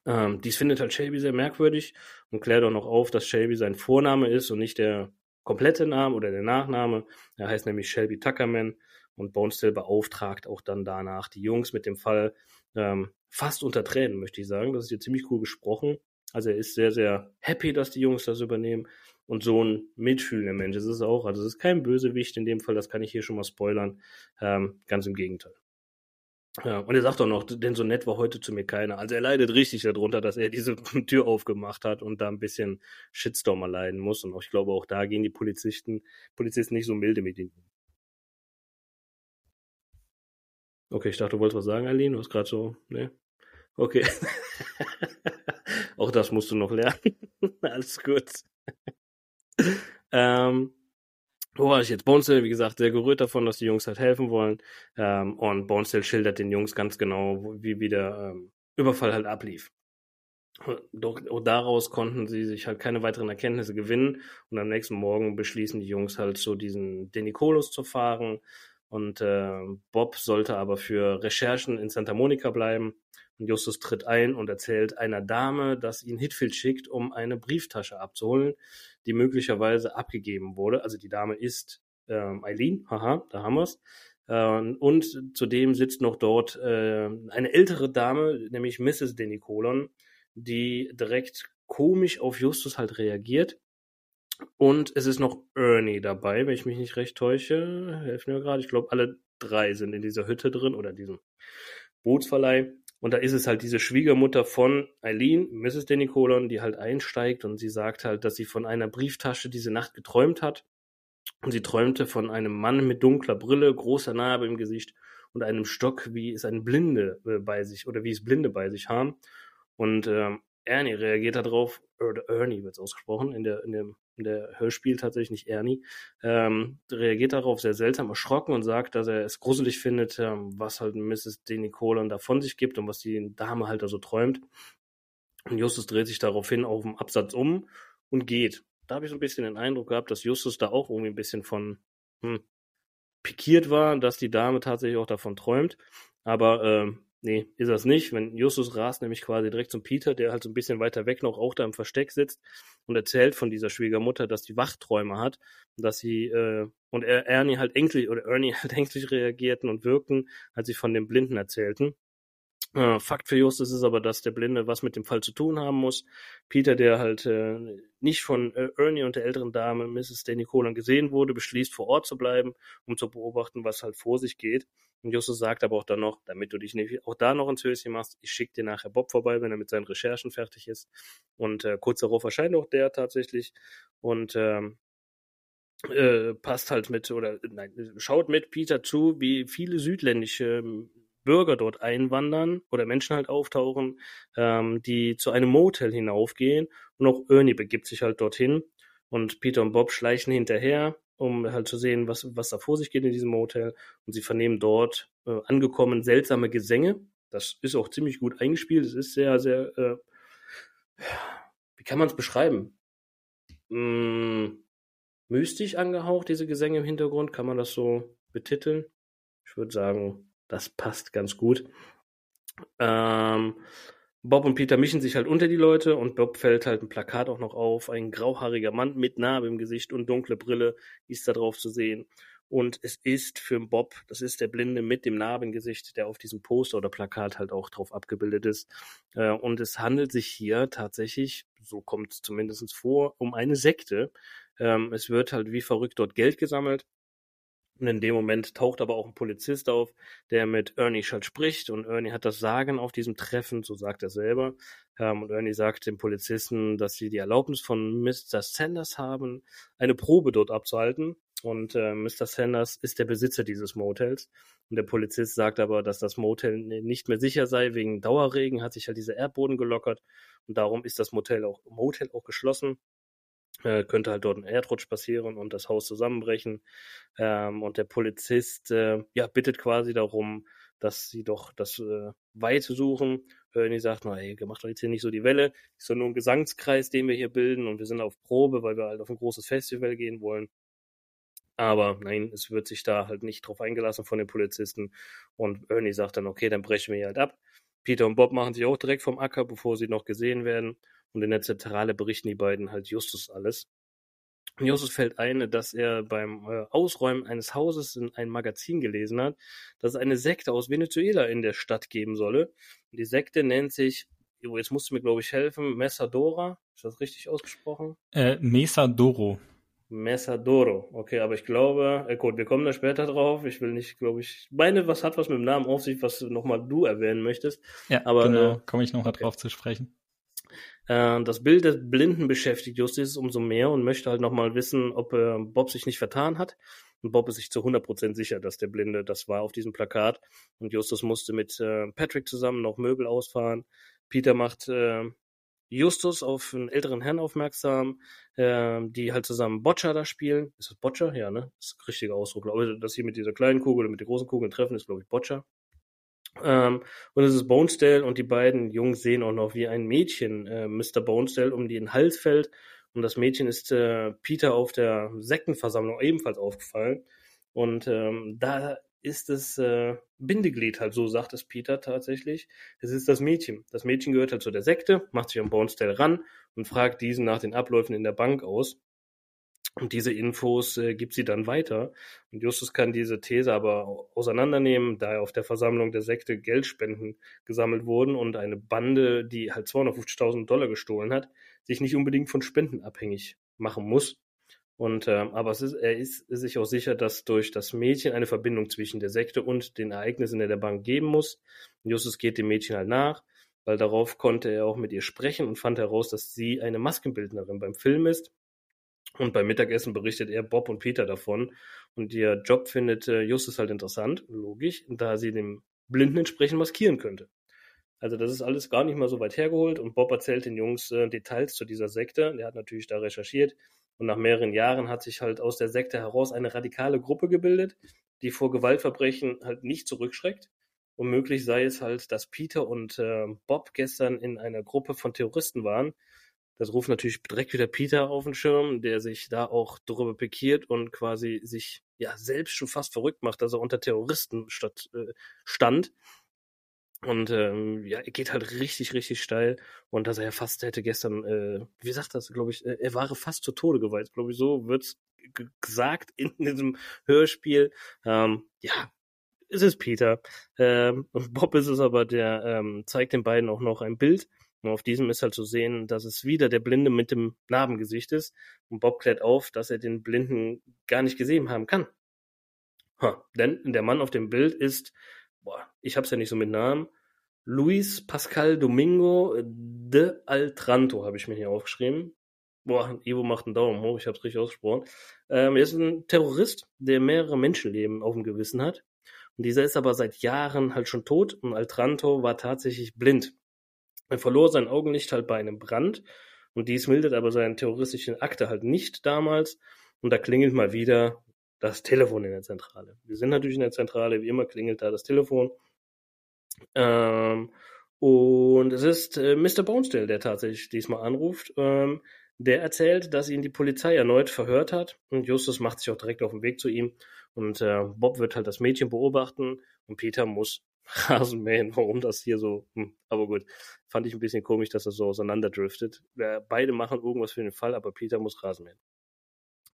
S1: Ähm, dies findet halt Shelby sehr merkwürdig und klärt auch noch auf, dass Shelby sein Vorname ist und nicht der komplette Name oder der Nachname. Er heißt nämlich Shelby Tuckerman und Bonestell beauftragt auch dann danach die Jungs mit dem Fall ähm, fast unter Tränen, möchte ich sagen. Das ist hier ziemlich cool gesprochen. Also er ist sehr, sehr happy, dass die Jungs das übernehmen und so ein mitfühlender Mensch ist es auch. Also es ist kein Bösewicht in dem Fall, das kann ich hier schon mal spoilern. Ähm, ganz im Gegenteil. Ja, und er sagt auch noch, denn so nett war heute zu mir keiner. Also er leidet richtig darunter, dass er diese Tür aufgemacht hat und da ein bisschen Shitstorm erleiden muss. Und auch, ich glaube, auch da gehen die Polizisten, Polizisten nicht so milde mit ihm. Okay, ich dachte, du wolltest was sagen, Aline. Du hast gerade so, ne? Okay. auch das musst du noch lernen. Alles gut. ähm, war ich jetzt? Bonestell, wie gesagt, sehr gerührt davon, dass die Jungs halt helfen wollen. Ähm, und Bonestell schildert den Jungs ganz genau, wie, wie der ähm, Überfall halt ablief. Doch daraus konnten sie sich halt keine weiteren Erkenntnisse gewinnen. Und am nächsten Morgen beschließen die Jungs halt so diesen Denicolos zu fahren. Und äh, Bob sollte aber für Recherchen in Santa Monica bleiben. Und Justus tritt ein und erzählt einer Dame, dass ihn Hitfield schickt, um eine Brieftasche abzuholen, die möglicherweise abgegeben wurde. Also die Dame ist ähm, Eileen, haha, da haben wir's. Äh, und zudem sitzt noch dort äh, eine ältere Dame, nämlich Mrs. Denicolon, die direkt komisch auf Justus halt reagiert. Und es ist noch Ernie dabei, wenn ich mich nicht recht täusche. Helfen mir gerade. Ich glaube, alle drei sind in dieser Hütte drin oder diesem Bootsverleih. Und da ist es halt diese Schwiegermutter von Eileen, Mrs. Denicolon, die halt einsteigt und sie sagt halt, dass sie von einer Brieftasche diese Nacht geträumt hat. Und sie träumte von einem Mann mit dunkler Brille, großer Narbe im Gesicht und einem Stock, wie es ein Blinde äh, bei sich oder wie es Blinde bei sich haben. Und ähm, Ernie reagiert darauf, Ernie wird es ausgesprochen, in der, in dem der Hörspiel tatsächlich nicht Ernie, ähm, reagiert darauf sehr seltsam erschrocken und sagt, dass er es gruselig findet, ähm, was halt Mrs. Denicolan da von sich gibt und was die Dame halt da so träumt. Und Justus dreht sich daraufhin auf dem Absatz um und geht. Da habe ich so ein bisschen den Eindruck gehabt, dass Justus da auch irgendwie ein bisschen von hm, pikiert war, dass die Dame tatsächlich auch davon träumt. Aber ähm, Nee, ist das nicht. Wenn Justus rast nämlich quasi direkt zum Peter, der halt so ein bisschen weiter weg noch auch da im Versteck sitzt und erzählt von dieser Schwiegermutter, dass die Wachträume hat, dass sie äh, und er, Ernie halt ängstlich oder Ernie halt ängstlich reagierten und wirkten, als sie von dem Blinden erzählten. Äh, Fakt für Justus ist aber, dass der Blinde was mit dem Fall zu tun haben muss. Peter, der halt äh, nicht von äh, Ernie und der älteren Dame Mrs. Danny Colan gesehen wurde, beschließt vor Ort zu bleiben, um zu beobachten, was halt vor sich geht. Und Justus sagt aber auch dann noch, damit du dich nicht auch da noch ins Höschen machst, ich schicke dir nachher Bob vorbei, wenn er mit seinen Recherchen fertig ist. Und äh, kurz darauf erscheint auch der tatsächlich und ähm, äh, passt halt mit oder nein, schaut mit Peter zu, wie viele südländische Bürger dort einwandern oder Menschen halt auftauchen, ähm, die zu einem Motel hinaufgehen und auch Ernie begibt sich halt dorthin und Peter und Bob schleichen hinterher, um halt zu sehen, was, was da vor sich geht in diesem Motel und sie vernehmen dort äh, angekommen seltsame Gesänge. Das ist auch ziemlich gut eingespielt. Es ist sehr, sehr, äh, wie kann man es beschreiben? Hm, mystisch angehaucht, diese Gesänge im Hintergrund. Kann man das so betiteln? Ich würde sagen, das passt ganz gut. Ähm, Bob und Peter mischen sich halt unter die Leute und Bob fällt halt ein Plakat auch noch auf. Ein grauhaariger Mann mit Narbe im Gesicht und dunkle Brille ist da drauf zu sehen. Und es ist für Bob, das ist der Blinde mit dem Narbengesicht, der auf diesem Poster oder Plakat halt auch drauf abgebildet ist. Äh, und es handelt sich hier tatsächlich, so kommt es zumindest vor, um eine Sekte. Ähm, es wird halt wie verrückt dort Geld gesammelt Und in dem Moment taucht aber auch ein Polizist auf, der mit Ernie halt spricht. Und Ernie hat das Sagen auf diesem Treffen, so sagt er selber. Ähm, und Ernie sagt dem Polizisten, dass sie die Erlaubnis von Mr. Sanders haben, eine Probe dort abzuhalten. Und äh, Mr. Sanders ist der Besitzer dieses Motels. Und der Polizist sagt aber, dass das Motel nicht mehr sicher sei. Wegen Dauerregen hat sich halt dieser Erdboden gelockert. Und darum ist das Motel auch, Motel auch geschlossen äh, könnte halt dort ein Erdrutsch passieren und das Haus zusammenbrechen. Ähm, und der Polizist äh, ja, bittet quasi darum, dass sie doch das äh, Weite suchen. Ernie sagt, na ey, macht doch jetzt hier nicht so die Welle. Ist doch nur ein Gesangskreis, den wir hier bilden und wir sind auf Probe, weil wir halt auf ein großes Festival gehen wollen. Aber nein, es wird sich da halt nicht drauf eingelassen von den Polizisten. Und Ernie sagt dann, okay, dann brechen wir hier halt ab. Peter und Bob machen sich auch direkt vom Acker, bevor sie noch gesehen werden. Und in der Zentrale berichten die beiden halt Justus alles. Und Justus fällt ein, dass er beim äh, Ausräumen eines Hauses in ein Magazin gelesen hat, dass es eine Sekte aus Venezuela in der Stadt geben solle. Und die Sekte nennt sich, jetzt musst du mir, glaube ich, helfen, Mesadora. Ist das richtig ausgesprochen?
S2: Äh, Mesadoro.
S1: Mesadoro. Okay, aber ich glaube, äh, gut, wir kommen da später drauf. Ich will nicht, glaube ich, meine, was hat was mit dem Namen auf sich, was nochmal du erwähnen möchtest.
S2: Ja, aber genau, äh, komme ich nochmal okay. drauf zu sprechen.
S1: Äh, das Bild des Blinden beschäftigt Justus umso mehr und möchte halt nochmal wissen, ob äh, Bob sich nicht vertan hat. Und Bob ist sich zu 100% sicher, dass der Blinde das war auf diesem Plakat. Und Justus musste mit äh, Patrick zusammen noch Möbel ausfahren. Peter macht äh, Justus auf einen älteren Herrn aufmerksam, äh, die halt zusammen Boccia da spielen. Ist das Boccia? Ja, ne? Das ist ein richtiger Ausdruck. Glaube ich, das hier mit dieser kleinen Kugel und mit der großen Kugel treffen, ist, glaube ich, Boccia. Ähm, und es ist Bonesdale und die beiden Jungs sehen auch noch, wie ein Mädchen äh, Mr. Bonesdale um den Hals fällt. Und das Mädchen ist äh, Peter auf der Sektenversammlung ebenfalls aufgefallen. Und ähm, da ist das äh, Bindeglied halt, so sagt es Peter tatsächlich. Es ist das Mädchen. Das Mädchen gehört halt zu der Sekte, macht sich an Bonesdale ran und fragt diesen nach den Abläufen in der Bank aus. Und diese Infos äh, gibt sie dann weiter. Und Justus kann diese These aber auseinandernehmen, da auf der Versammlung der Sekte Geldspenden gesammelt wurden und eine Bande, die halt 250.000 Dollar gestohlen hat, sich nicht unbedingt von Spenden abhängig machen muss. Und äh, aber ist, er ist sich auch sicher, dass durch das Mädchen eine Verbindung zwischen der Sekte und den Ereignissen in der Bank geben muss. Und Justus geht dem Mädchen halt nach, weil darauf konnte er auch mit ihr sprechen und fand heraus, dass sie eine Maskenbildnerin beim Film ist und beim Mittagessen berichtet er Bob und Peter davon. Und ihr Job findet äh, Justus halt interessant, logisch, da sie dem Blinden entsprechend maskieren könnte. Also das ist alles gar nicht mal so weit hergeholt und Bob erzählt den Jungs äh, Details zu dieser Sekte. Der hat natürlich da recherchiert und nach mehreren Jahren hat sich halt aus der Sekte heraus eine radikale Gruppe gebildet, die vor Gewaltverbrechen halt nicht zurückschreckt. Und möglich sei es halt, dass Peter und äh, Bob gestern in einer Gruppe von Terroristen waren, das ruft natürlich direkt wieder Peter auf den Schirm, der sich da auch darüber pikiert und quasi sich ja selbst schon fast verrückt macht, dass er unter Terroristen statt, äh, stand. Und ähm, ja, er geht halt richtig, richtig steil. Und dass er ja fast hätte gestern, äh, wie sagt das, glaube ich, äh, er war fast zu Tode geweiht. Glaube ich, so wird's gesagt in diesem Hörspiel. Ähm, ja, es ist Peter. Ähm, Bob ist es aber, der ähm, zeigt den beiden auch noch ein Bild und auf diesem ist halt zu sehen, dass es wieder der Blinde mit dem Narbengesicht ist. Und Bob klärt auf, dass er den Blinden gar nicht gesehen haben kann. Ha, denn der Mann auf dem Bild ist, boah, ich hab's ja nicht so mit Namen, Luis Pascal Domingo de Altranto, habe ich mir hier aufgeschrieben. Boah, Ivo macht einen Daumen hoch, ich hab's richtig ausgesprochen. Ähm, er ist ein Terrorist, der mehrere Menschenleben auf dem Gewissen hat. Und dieser ist aber seit Jahren halt schon tot und Altranto war tatsächlich blind. Er verlor sein Augenlicht halt bei einem Brand und dies mildert aber seinen terroristischen Akte halt nicht damals. Und da klingelt mal wieder das Telefon in der Zentrale. Wir sind natürlich in der Zentrale, wie immer klingelt da das Telefon. Ähm, und es ist äh, Mr. Bonesdale, der tatsächlich diesmal anruft. Ähm, der erzählt, dass ihn die Polizei erneut verhört hat und Justus macht sich auch direkt auf den Weg zu ihm und äh, Bob wird halt das Mädchen beobachten und Peter muss Rasenmähen, warum das hier so, hm, aber gut, fand ich ein bisschen komisch, dass das so auseinanderdriftet. Beide machen irgendwas für den Fall, aber Peter muss Rasenmähen.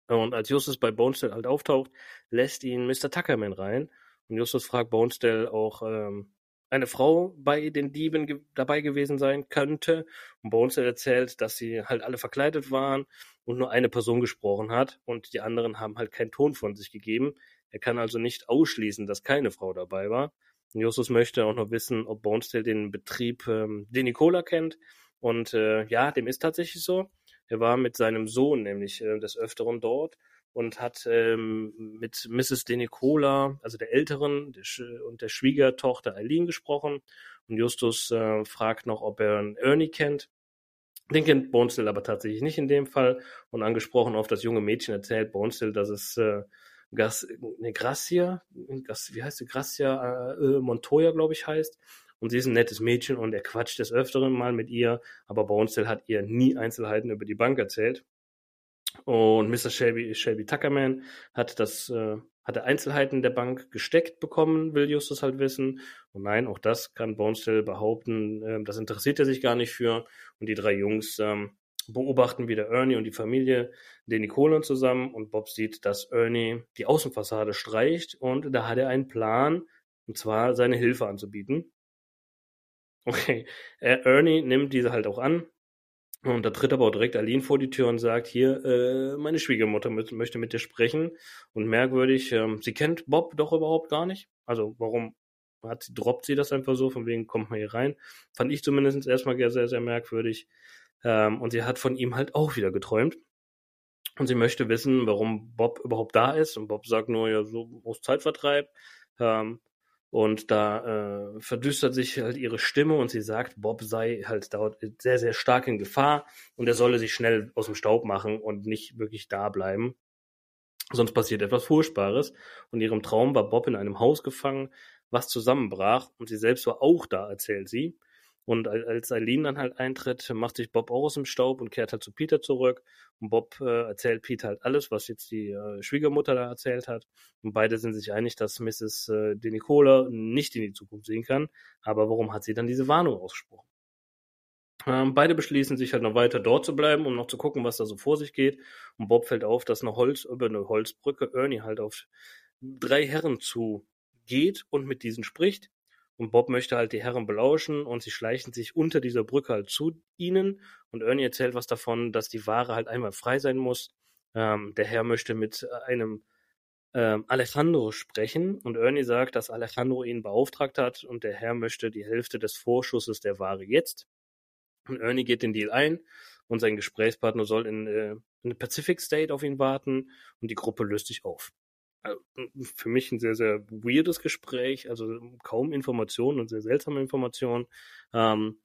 S1: Und als Justus bei Bonestell halt auftaucht, lässt ihn Mr. Tuckerman rein. Und Justus fragt Bonestell auch, ähm, eine Frau bei den Dieben ge dabei gewesen sein könnte. Und Bonestell erzählt, dass sie halt alle verkleidet waren und nur eine Person gesprochen hat und die anderen haben halt keinen Ton von sich gegeben. Er kann also nicht ausschließen, dass keine Frau dabei war. Justus möchte auch noch wissen, ob Bonestell den Betrieb, ähm, den Nicola kennt. Und äh, ja, dem ist tatsächlich so. Er war mit seinem Sohn nämlich äh, des Öfteren dort und hat ähm, mit Mrs. De Nicola, also der Älteren der und der Schwiegertochter Eileen gesprochen. Und Justus äh, fragt noch, ob er Ernie kennt. Den kennt Bonestill aber tatsächlich nicht in dem Fall. Und angesprochen auf das junge Mädchen erzählt Bonestill, dass es äh, Gas, ne, Gracia, Gas, wie heißt sie, Gracia äh, äh Montoya, glaube ich, heißt. Und sie ist ein nettes Mädchen und er quatscht des Öfteren mal mit ihr, aber Bonestill hat ihr nie Einzelheiten über die Bank erzählt. Und Mr. Shelby, Shelby Tuckerman hat das, äh, hat er Einzelheiten der Bank gesteckt bekommen, will Justus halt wissen. Und nein, auch das kann Bonestell behaupten, äh, das interessiert er sich gar nicht für. Und die drei Jungs ähm, beobachten wieder Ernie und die Familie den Nicolen zusammen und Bob sieht, dass Ernie die Außenfassade streicht und da hat er einen Plan, und zwar seine Hilfe anzubieten. Okay, Ernie nimmt diese halt auch an, und da tritt aber auch direkt Aline vor die Tür und sagt, hier, äh, meine Schwiegermutter möchte mit dir sprechen. Und merkwürdig, ähm, sie kennt Bob doch überhaupt gar nicht. Also warum hat, droppt sie das einfach so, von wegen kommt man hier rein. Fand ich zumindest erstmal sehr, sehr merkwürdig. Ähm, und sie hat von ihm halt auch wieder geträumt. Und sie möchte wissen, warum Bob überhaupt da ist. Und Bob sagt nur, ja, so aus Zeitvertreib. Ähm, und da äh, verdüstert sich halt ihre Stimme und sie sagt, Bob sei halt dort sehr, sehr stark in Gefahr und er solle sich schnell aus dem Staub machen und nicht wirklich da bleiben. Sonst passiert etwas Furchtbares. Und in ihrem Traum war Bob in einem Haus gefangen, was zusammenbrach und sie selbst war auch da, erzählt sie. Und als Eileen dann halt eintritt, macht sich Bob auch aus dem Staub und kehrt halt zu Peter zurück. Und Bob äh, erzählt Peter halt alles, was jetzt die äh, Schwiegermutter da erzählt hat. Und beide sind sich einig, dass Mrs. Äh, De Nicola nicht in die Zukunft sehen kann. Aber warum hat sie dann diese Warnung ausgesprochen? Ähm, beide beschließen sich halt noch weiter dort zu bleiben, um noch zu gucken, was da so vor sich geht. Und Bob fällt auf, dass eine Holz, über eine Holzbrücke Ernie halt auf drei Herren zu geht und mit diesen spricht. Und Bob möchte halt die Herren belauschen und sie schleichen sich unter dieser Brücke halt zu ihnen. Und Ernie erzählt was davon, dass die Ware halt einmal frei sein muss. Ähm, der Herr möchte mit einem ähm, Alejandro sprechen und Ernie sagt, dass Alejandro ihn beauftragt hat und der Herr möchte die Hälfte des Vorschusses der Ware jetzt. Und Ernie geht den Deal ein und sein Gesprächspartner soll in, äh, in Pacific State auf ihn warten und die Gruppe löst sich auf. Also, für mich ein sehr, sehr weirdes Gespräch, also kaum Informationen und sehr seltsame Informationen. Ähm,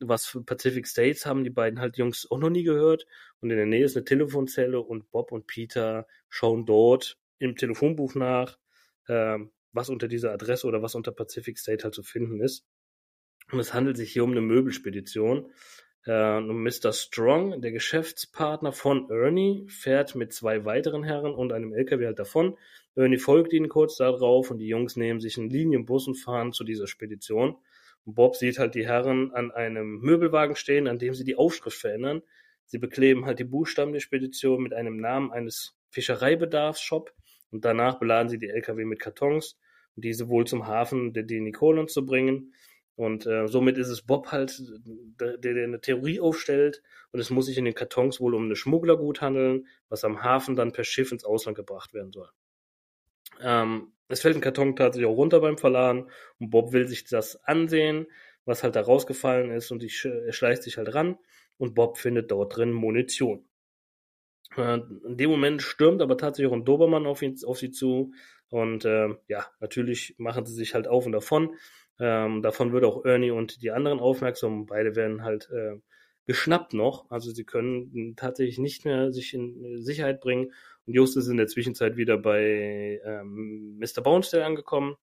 S1: was für Pacific States haben die beiden halt Jungs auch noch nie gehört. Und in der Nähe ist eine Telefonzelle und Bob und Peter schauen dort im Telefonbuch nach, ähm, was unter dieser Adresse oder was unter Pacific State halt zu finden ist. Und es handelt sich hier um eine Möbelspedition. Äh, Mr. Strong, der Geschäftspartner von Ernie, fährt mit zwei weiteren Herren und einem LKW halt davon. Ernie folgt ihnen kurz darauf und die Jungs nehmen sich einen Linienbus und fahren zu dieser Spedition. Und Bob sieht halt die Herren an einem Möbelwagen stehen, an dem sie die Aufschrift verändern. Sie bekleben halt die Buchstaben der Spedition mit einem Namen eines Fischereibedarfsshop und danach beladen sie die LKW mit Kartons, um diese wohl zum Hafen der Denikolon zu bringen. Und äh, somit ist es Bob halt, der, der eine Theorie aufstellt und es muss sich in den Kartons wohl um eine Schmugglergut handeln, was am Hafen dann per Schiff ins Ausland gebracht werden soll. Ähm, es fällt ein Karton tatsächlich auch runter beim Verladen und Bob will sich das ansehen, was halt da rausgefallen ist und ich, er schleicht sich halt ran und Bob findet dort drin Munition. Äh, in dem Moment stürmt aber tatsächlich auch ein Dobermann auf, ihn, auf sie zu und äh, ja, natürlich machen sie sich halt auf und davon. Ähm, davon wird auch Ernie und die anderen aufmerksam. Beide werden halt äh, geschnappt noch. Also sie können tatsächlich nicht mehr sich in Sicherheit bringen. Und Justus ist in der Zwischenzeit wieder bei ähm, Mr. Bonestell angekommen.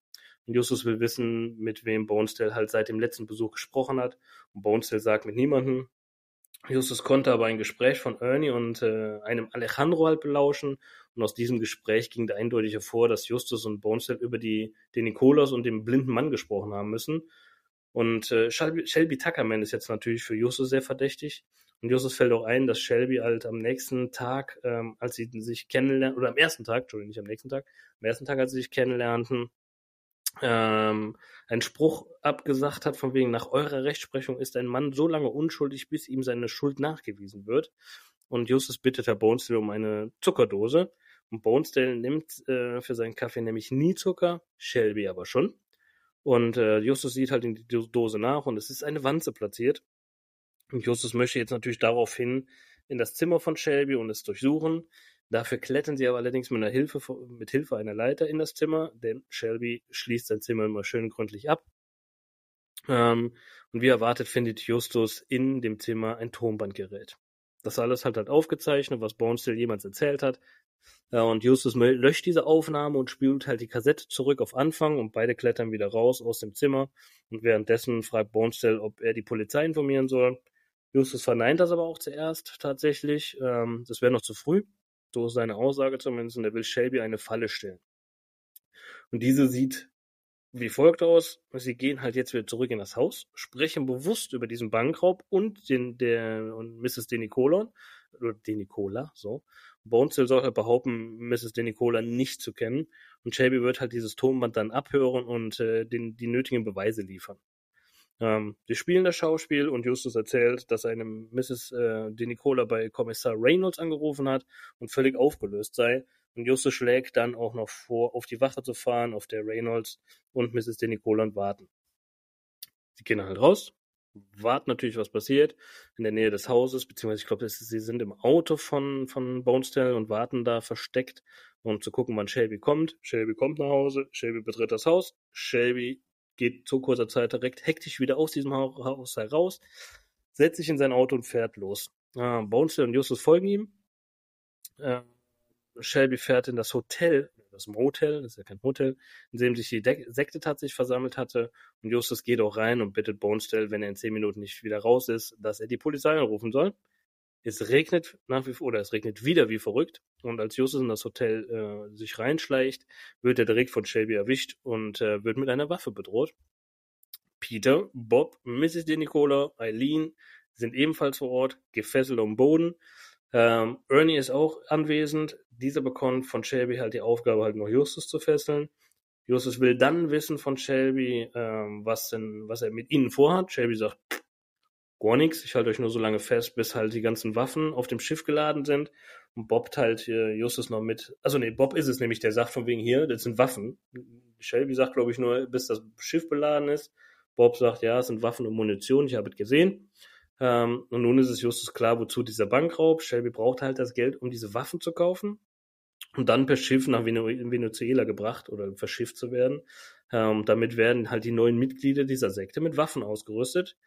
S1: Und Justus will wissen, mit wem Bonestell halt seit dem letzten Besuch gesprochen hat. Und Bonestell sagt mit niemandem. Justus konnte aber ein Gespräch von Ernie und äh, einem Alejandro halt belauschen. Und aus diesem Gespräch ging da eindeutig hervor, dass Justus und Bonestell über die, den Nikolaus und den blinden Mann gesprochen haben müssen. Und äh, Shelby, Shelby Tuckerman ist jetzt natürlich für Justus sehr verdächtig. Und Justus fällt auch ein, dass Shelby halt am nächsten Tag, ähm, als sie sich kennenlernten, oder am ersten Tag, Entschuldigung, nicht am nächsten Tag, am ersten Tag, als sie sich kennenlernten, ähm, einen Spruch abgesagt hat, von wegen, nach eurer Rechtsprechung ist ein Mann so lange unschuldig, bis ihm seine Schuld nachgewiesen wird. Und Justus bittet Herr Bonestell um eine Zuckerdose. Und Bonesdale nimmt äh, für seinen Kaffee nämlich nie Zucker, Shelby aber schon. Und äh, Justus sieht halt in die Dose nach und es ist eine Wanze platziert. Und Justus möchte jetzt natürlich daraufhin in das Zimmer von Shelby und es durchsuchen. Dafür klettern sie aber allerdings mit, einer Hilfe, mit Hilfe einer Leiter in das Zimmer, denn Shelby schließt sein Zimmer immer schön gründlich ab. Ähm, und wie erwartet findet Justus in dem Zimmer ein Tonbandgerät. Das alles hat halt aufgezeichnet, was Bonestill jemals erzählt hat. Ja, und Justus löscht diese Aufnahme und spielt halt die Kassette zurück auf Anfang und beide klettern wieder raus aus dem Zimmer. Und währenddessen fragt Bonestill, ob er die Polizei informieren soll. Justus verneint das aber auch zuerst tatsächlich. Ähm, das wäre noch zu früh. So ist seine Aussage zumindest. Und er will Shelby eine Falle stellen. Und diese sieht wie folgt aus. Sie gehen halt jetzt wieder zurück in das Haus, sprechen bewusst über diesen Bankraub und den, der, und Mrs. Denicola, oder Denicola, so. Bonesill soll halt behaupten, Mrs. Denicola nicht zu kennen. Und Shelby wird halt dieses Tonband dann abhören und äh, den, die nötigen Beweise liefern. Ähm, sie spielen das Schauspiel und Justus erzählt, dass eine Mrs. Äh, Denicola bei Kommissar Reynolds angerufen hat und völlig aufgelöst sei und Justus schlägt dann auch noch vor, auf die Wache zu fahren, auf der Reynolds und Mrs. De Nicola warten. Sie gehen halt raus, warten natürlich, was passiert, in der Nähe des Hauses, beziehungsweise ich glaube, sie sind im Auto von, von Bonestell und warten da versteckt, um zu gucken, wann Shelby kommt. Shelby kommt nach Hause, Shelby betritt das Haus, Shelby geht zu kurzer Zeit direkt hektisch wieder aus diesem Haus heraus, setzt sich in sein Auto und fährt los. Äh, Bonestell und Justus folgen ihm. Äh, Shelby fährt in das Hotel, das Motel, das ist ja kein Hotel, in dem sich die De Sekte tatsächlich versammelt hatte. Und Justus geht auch rein und bittet Bonestell, wenn er in zehn Minuten nicht wieder raus ist, dass er die Polizei anrufen soll. Es regnet nach wie vor, oder es regnet wieder wie verrückt. Und als Justus in das Hotel äh, sich reinschleicht, wird er direkt von Shelby erwischt und äh, wird mit einer Waffe bedroht. Peter, Bob, Mrs. DeNicola, Eileen sind ebenfalls vor Ort, gefesselt am Boden. Ähm, Ernie ist auch anwesend. Dieser bekommt von Shelby halt die Aufgabe, halt noch Justus zu fesseln. Justus will dann wissen von Shelby, ähm, was denn, was er mit ihnen vorhat. Shelby sagt, gar nichts, ich halte euch nur so lange fest, bis halt die ganzen Waffen auf dem Schiff geladen sind. Und Bob teilt hier Justus noch mit. Also nee, Bob ist es nämlich, der sagt von wegen hier, das sind Waffen. Shelby sagt, glaube ich, nur, bis das Schiff beladen ist. Bob sagt, ja, es sind Waffen und Munition, ich habe es gesehen. Ähm, und nun ist es Justus klar, wozu dieser Bankraub. Shelby braucht halt das Geld, um diese Waffen zu kaufen und dann per Schiff nach Venezuela gebracht oder verschifft zu werden. Ähm, damit werden halt die neuen Mitglieder dieser Sekte mit Waffen ausgerüstet.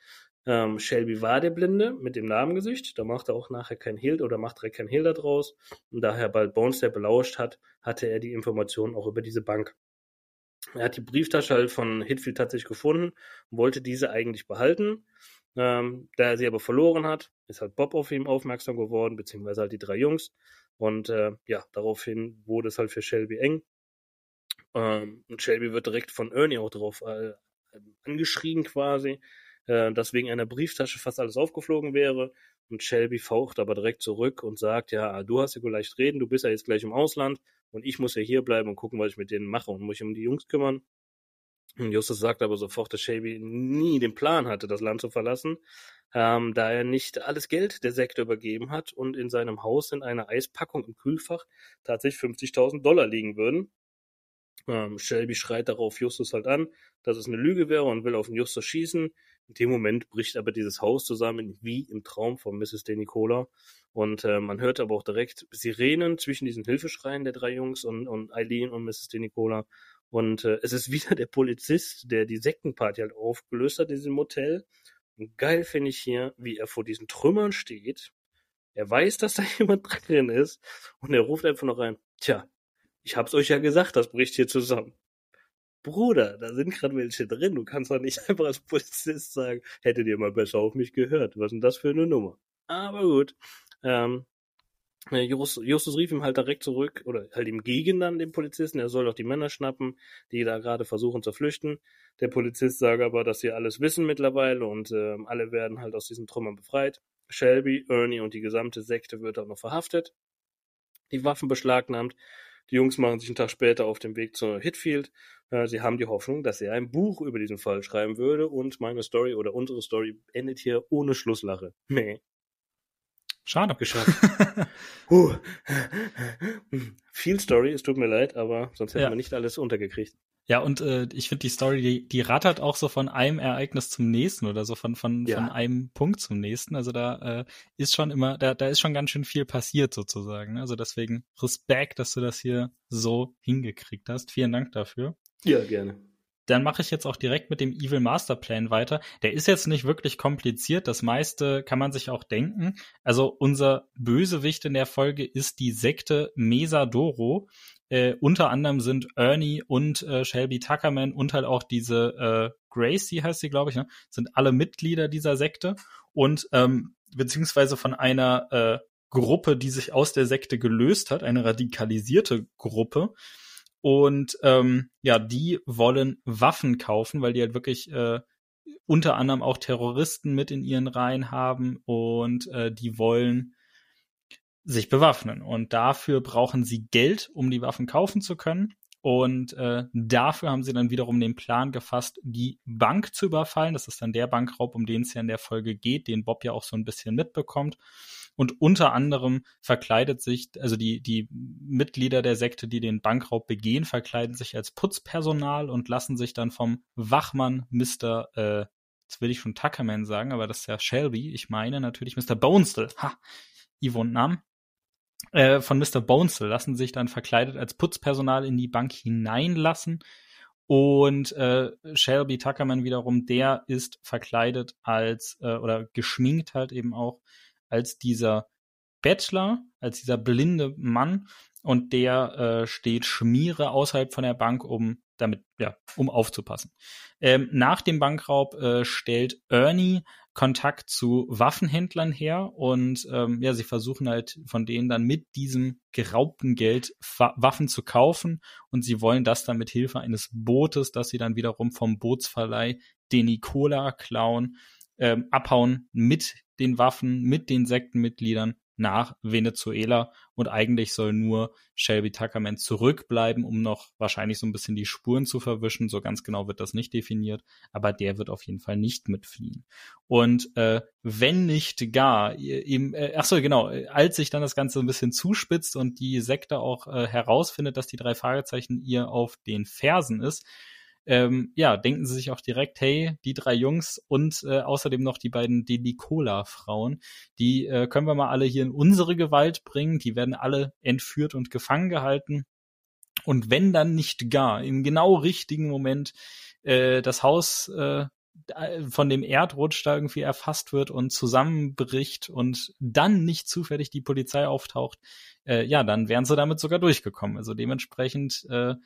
S1: Ähm, Shelby war der Blinde mit dem Namengesicht, da macht er auch nachher kein Hehl oder macht er kein Hehl daraus. Und daher bald Bones der belauscht hat, hatte er die Informationen auch über diese Bank. Er hat die Brieftasche halt von Hitfield tatsächlich gefunden, wollte diese eigentlich behalten. Ähm, da er sie aber verloren hat, ist halt Bob auf ihn aufmerksam geworden, beziehungsweise halt die drei Jungs. Und äh, ja, daraufhin wurde es halt für Shelby eng. Ähm, und Shelby wird direkt von Ernie auch drauf äh, angeschrien quasi, äh, dass wegen einer Brieftasche fast alles aufgeflogen wäre. Und Shelby faucht aber direkt zurück und sagt, ja, du hast ja gleich reden, du bist ja jetzt gleich im Ausland und ich muss ja hier bleiben und gucken, was ich mit denen mache und muss mich um die Jungs kümmern. Justus sagt aber sofort, dass Shelby nie den Plan hatte, das Land zu verlassen, ähm, da er nicht alles Geld der Sekte übergeben hat und in seinem Haus in einer Eispackung im Kühlfach tatsächlich 50.000 Dollar liegen würden. Ähm, Shelby schreit darauf Justus halt an, dass es eine Lüge wäre und will auf den Justus schießen. In dem Moment bricht aber dieses Haus zusammen, wie im Traum von Mrs. De Nicola. Und äh, man hört aber auch direkt Sirenen zwischen diesen Hilfeschreien der drei Jungs und, und Eileen und Mrs. De Nicola. Und äh, es ist wieder der Polizist, der die Sektenparty halt aufgelöst hat in diesem Motel. Und geil finde ich hier, wie er vor diesen Trümmern steht. Er weiß, dass da jemand drin ist. Und er ruft einfach noch rein, tja, ich hab's euch ja gesagt, das bricht hier zusammen. Bruder, da sind gerade welche drin. Du kannst doch nicht einfach als Polizist sagen, hättet ihr mal besser auf mich gehört. Was ist denn das für eine Nummer? Aber gut. Ähm, äh, Justus, Justus rief ihm halt direkt zurück, oder halt ihm gegen dann den Polizisten, er soll doch die Männer schnappen, die da gerade versuchen zu flüchten. Der Polizist sagt aber, dass sie alles wissen mittlerweile und äh, alle werden halt aus diesen Trümmern befreit. Shelby, Ernie und die gesamte Sekte wird auch noch verhaftet, die Waffen beschlagnahmt. Die Jungs machen sich einen Tag später auf den Weg zu Hitfield. Äh, sie haben die Hoffnung, dass er ein Buch über diesen Fall schreiben würde und meine Story oder unsere Story endet hier ohne Schlusslache. Nee.
S2: Schade.
S1: Geschafft. huh. Viel Story, es tut mir leid, aber sonst hätten
S2: Ja.
S1: wir nicht alles untergekriegt.
S2: Ja, und äh, ich finde die Story, die, die rattert auch so von einem Ereignis zum nächsten oder so von, von,
S1: Ja.
S2: von einem Punkt zum nächsten. Also da äh, ist schon immer, da, da ist schon ganz schön viel passiert sozusagen. ne? Also deswegen Respekt, dass du das hier so hingekriegt hast. Vielen Dank dafür.
S1: Ja, gerne.
S2: Dann mache ich jetzt auch direkt mit dem Evil Master Plan weiter. Der ist jetzt nicht wirklich kompliziert. Das meiste kann man sich auch denken. Also unser Bösewicht in der Folge ist die Sekte Mesadoro. Äh, unter anderem sind Ernie und äh, Shelby Tuckerman und halt auch diese äh, Gracie heißt sie, glaube ich, ne? sind alle Mitglieder dieser Sekte und ähm, beziehungsweise von einer äh, Gruppe, die sich aus der Sekte gelöst hat, eine radikalisierte Gruppe. Und ähm, ja, die wollen Waffen kaufen, weil die halt wirklich äh, unter anderem auch Terroristen mit in ihren Reihen haben und äh, die wollen sich bewaffnen. Und dafür brauchen sie Geld, um die Waffen kaufen zu können. Und äh, dafür haben sie dann wiederum den Plan gefasst, die Bank zu überfallen. Das ist dann der Bankraub, um den es ja in der Folge geht, den Bob ja auch so ein bisschen mitbekommt. Und unter anderem verkleidet sich, also die, die Mitglieder der Sekte, die den Bankraub begehen, verkleiden sich als Putzpersonal und lassen sich dann vom Wachmann Mr. Äh, jetzt will ich schon Tuckerman sagen, aber das ist ja Shelby. Ich meine natürlich Mr. Bonesel. Ha, Yvonne Namen. Äh, von Mr. Bonesel lassen sich dann verkleidet als Putzpersonal in die Bank hineinlassen. Und äh, Shelby Tuckerman wiederum, der ist verkleidet als äh, oder geschminkt halt eben auch als dieser Bettler, als dieser blinde Mann und der äh, steht Schmiere außerhalb von der Bank, um damit, ja, um aufzupassen. Ähm, nach dem Bankraub äh, stellt Ernie Kontakt zu Waffenhändlern her und ähm, ja, sie versuchen halt von denen dann mit diesem geraubten Geld Waffen zu kaufen und sie wollen das dann mit Hilfe eines Bootes, das sie dann wiederum vom Bootsverleih den Nicola klauen, ähm, abhauen mit den Waffen, mit den Sektenmitgliedern nach Venezuela und eigentlich soll nur Shelby Tuckerman zurückbleiben, um noch wahrscheinlich so ein bisschen die Spuren zu verwischen. So ganz genau wird das nicht definiert, aber der wird auf jeden Fall nicht mitfliehen. Und äh, wenn nicht gar, eben, äh, ach so genau, als sich dann das Ganze ein bisschen zuspitzt und die Sekte auch äh, herausfindet, dass die drei Fragezeichen ihr auf den Fersen ist, ähm, ja, denken sie sich auch direkt, hey, die drei Jungs und äh, außerdem noch die beiden Delicola-Frauen, die äh, können wir mal alle hier in unsere Gewalt bringen, die werden alle entführt und gefangen gehalten. Und wenn dann nicht gar im genau richtigen Moment äh, das Haus äh, von dem Erdrutsch da irgendwie erfasst wird und zusammenbricht und dann nicht zufällig die Polizei auftaucht, äh, ja, dann wären sie damit sogar durchgekommen. Also dementsprechend äh,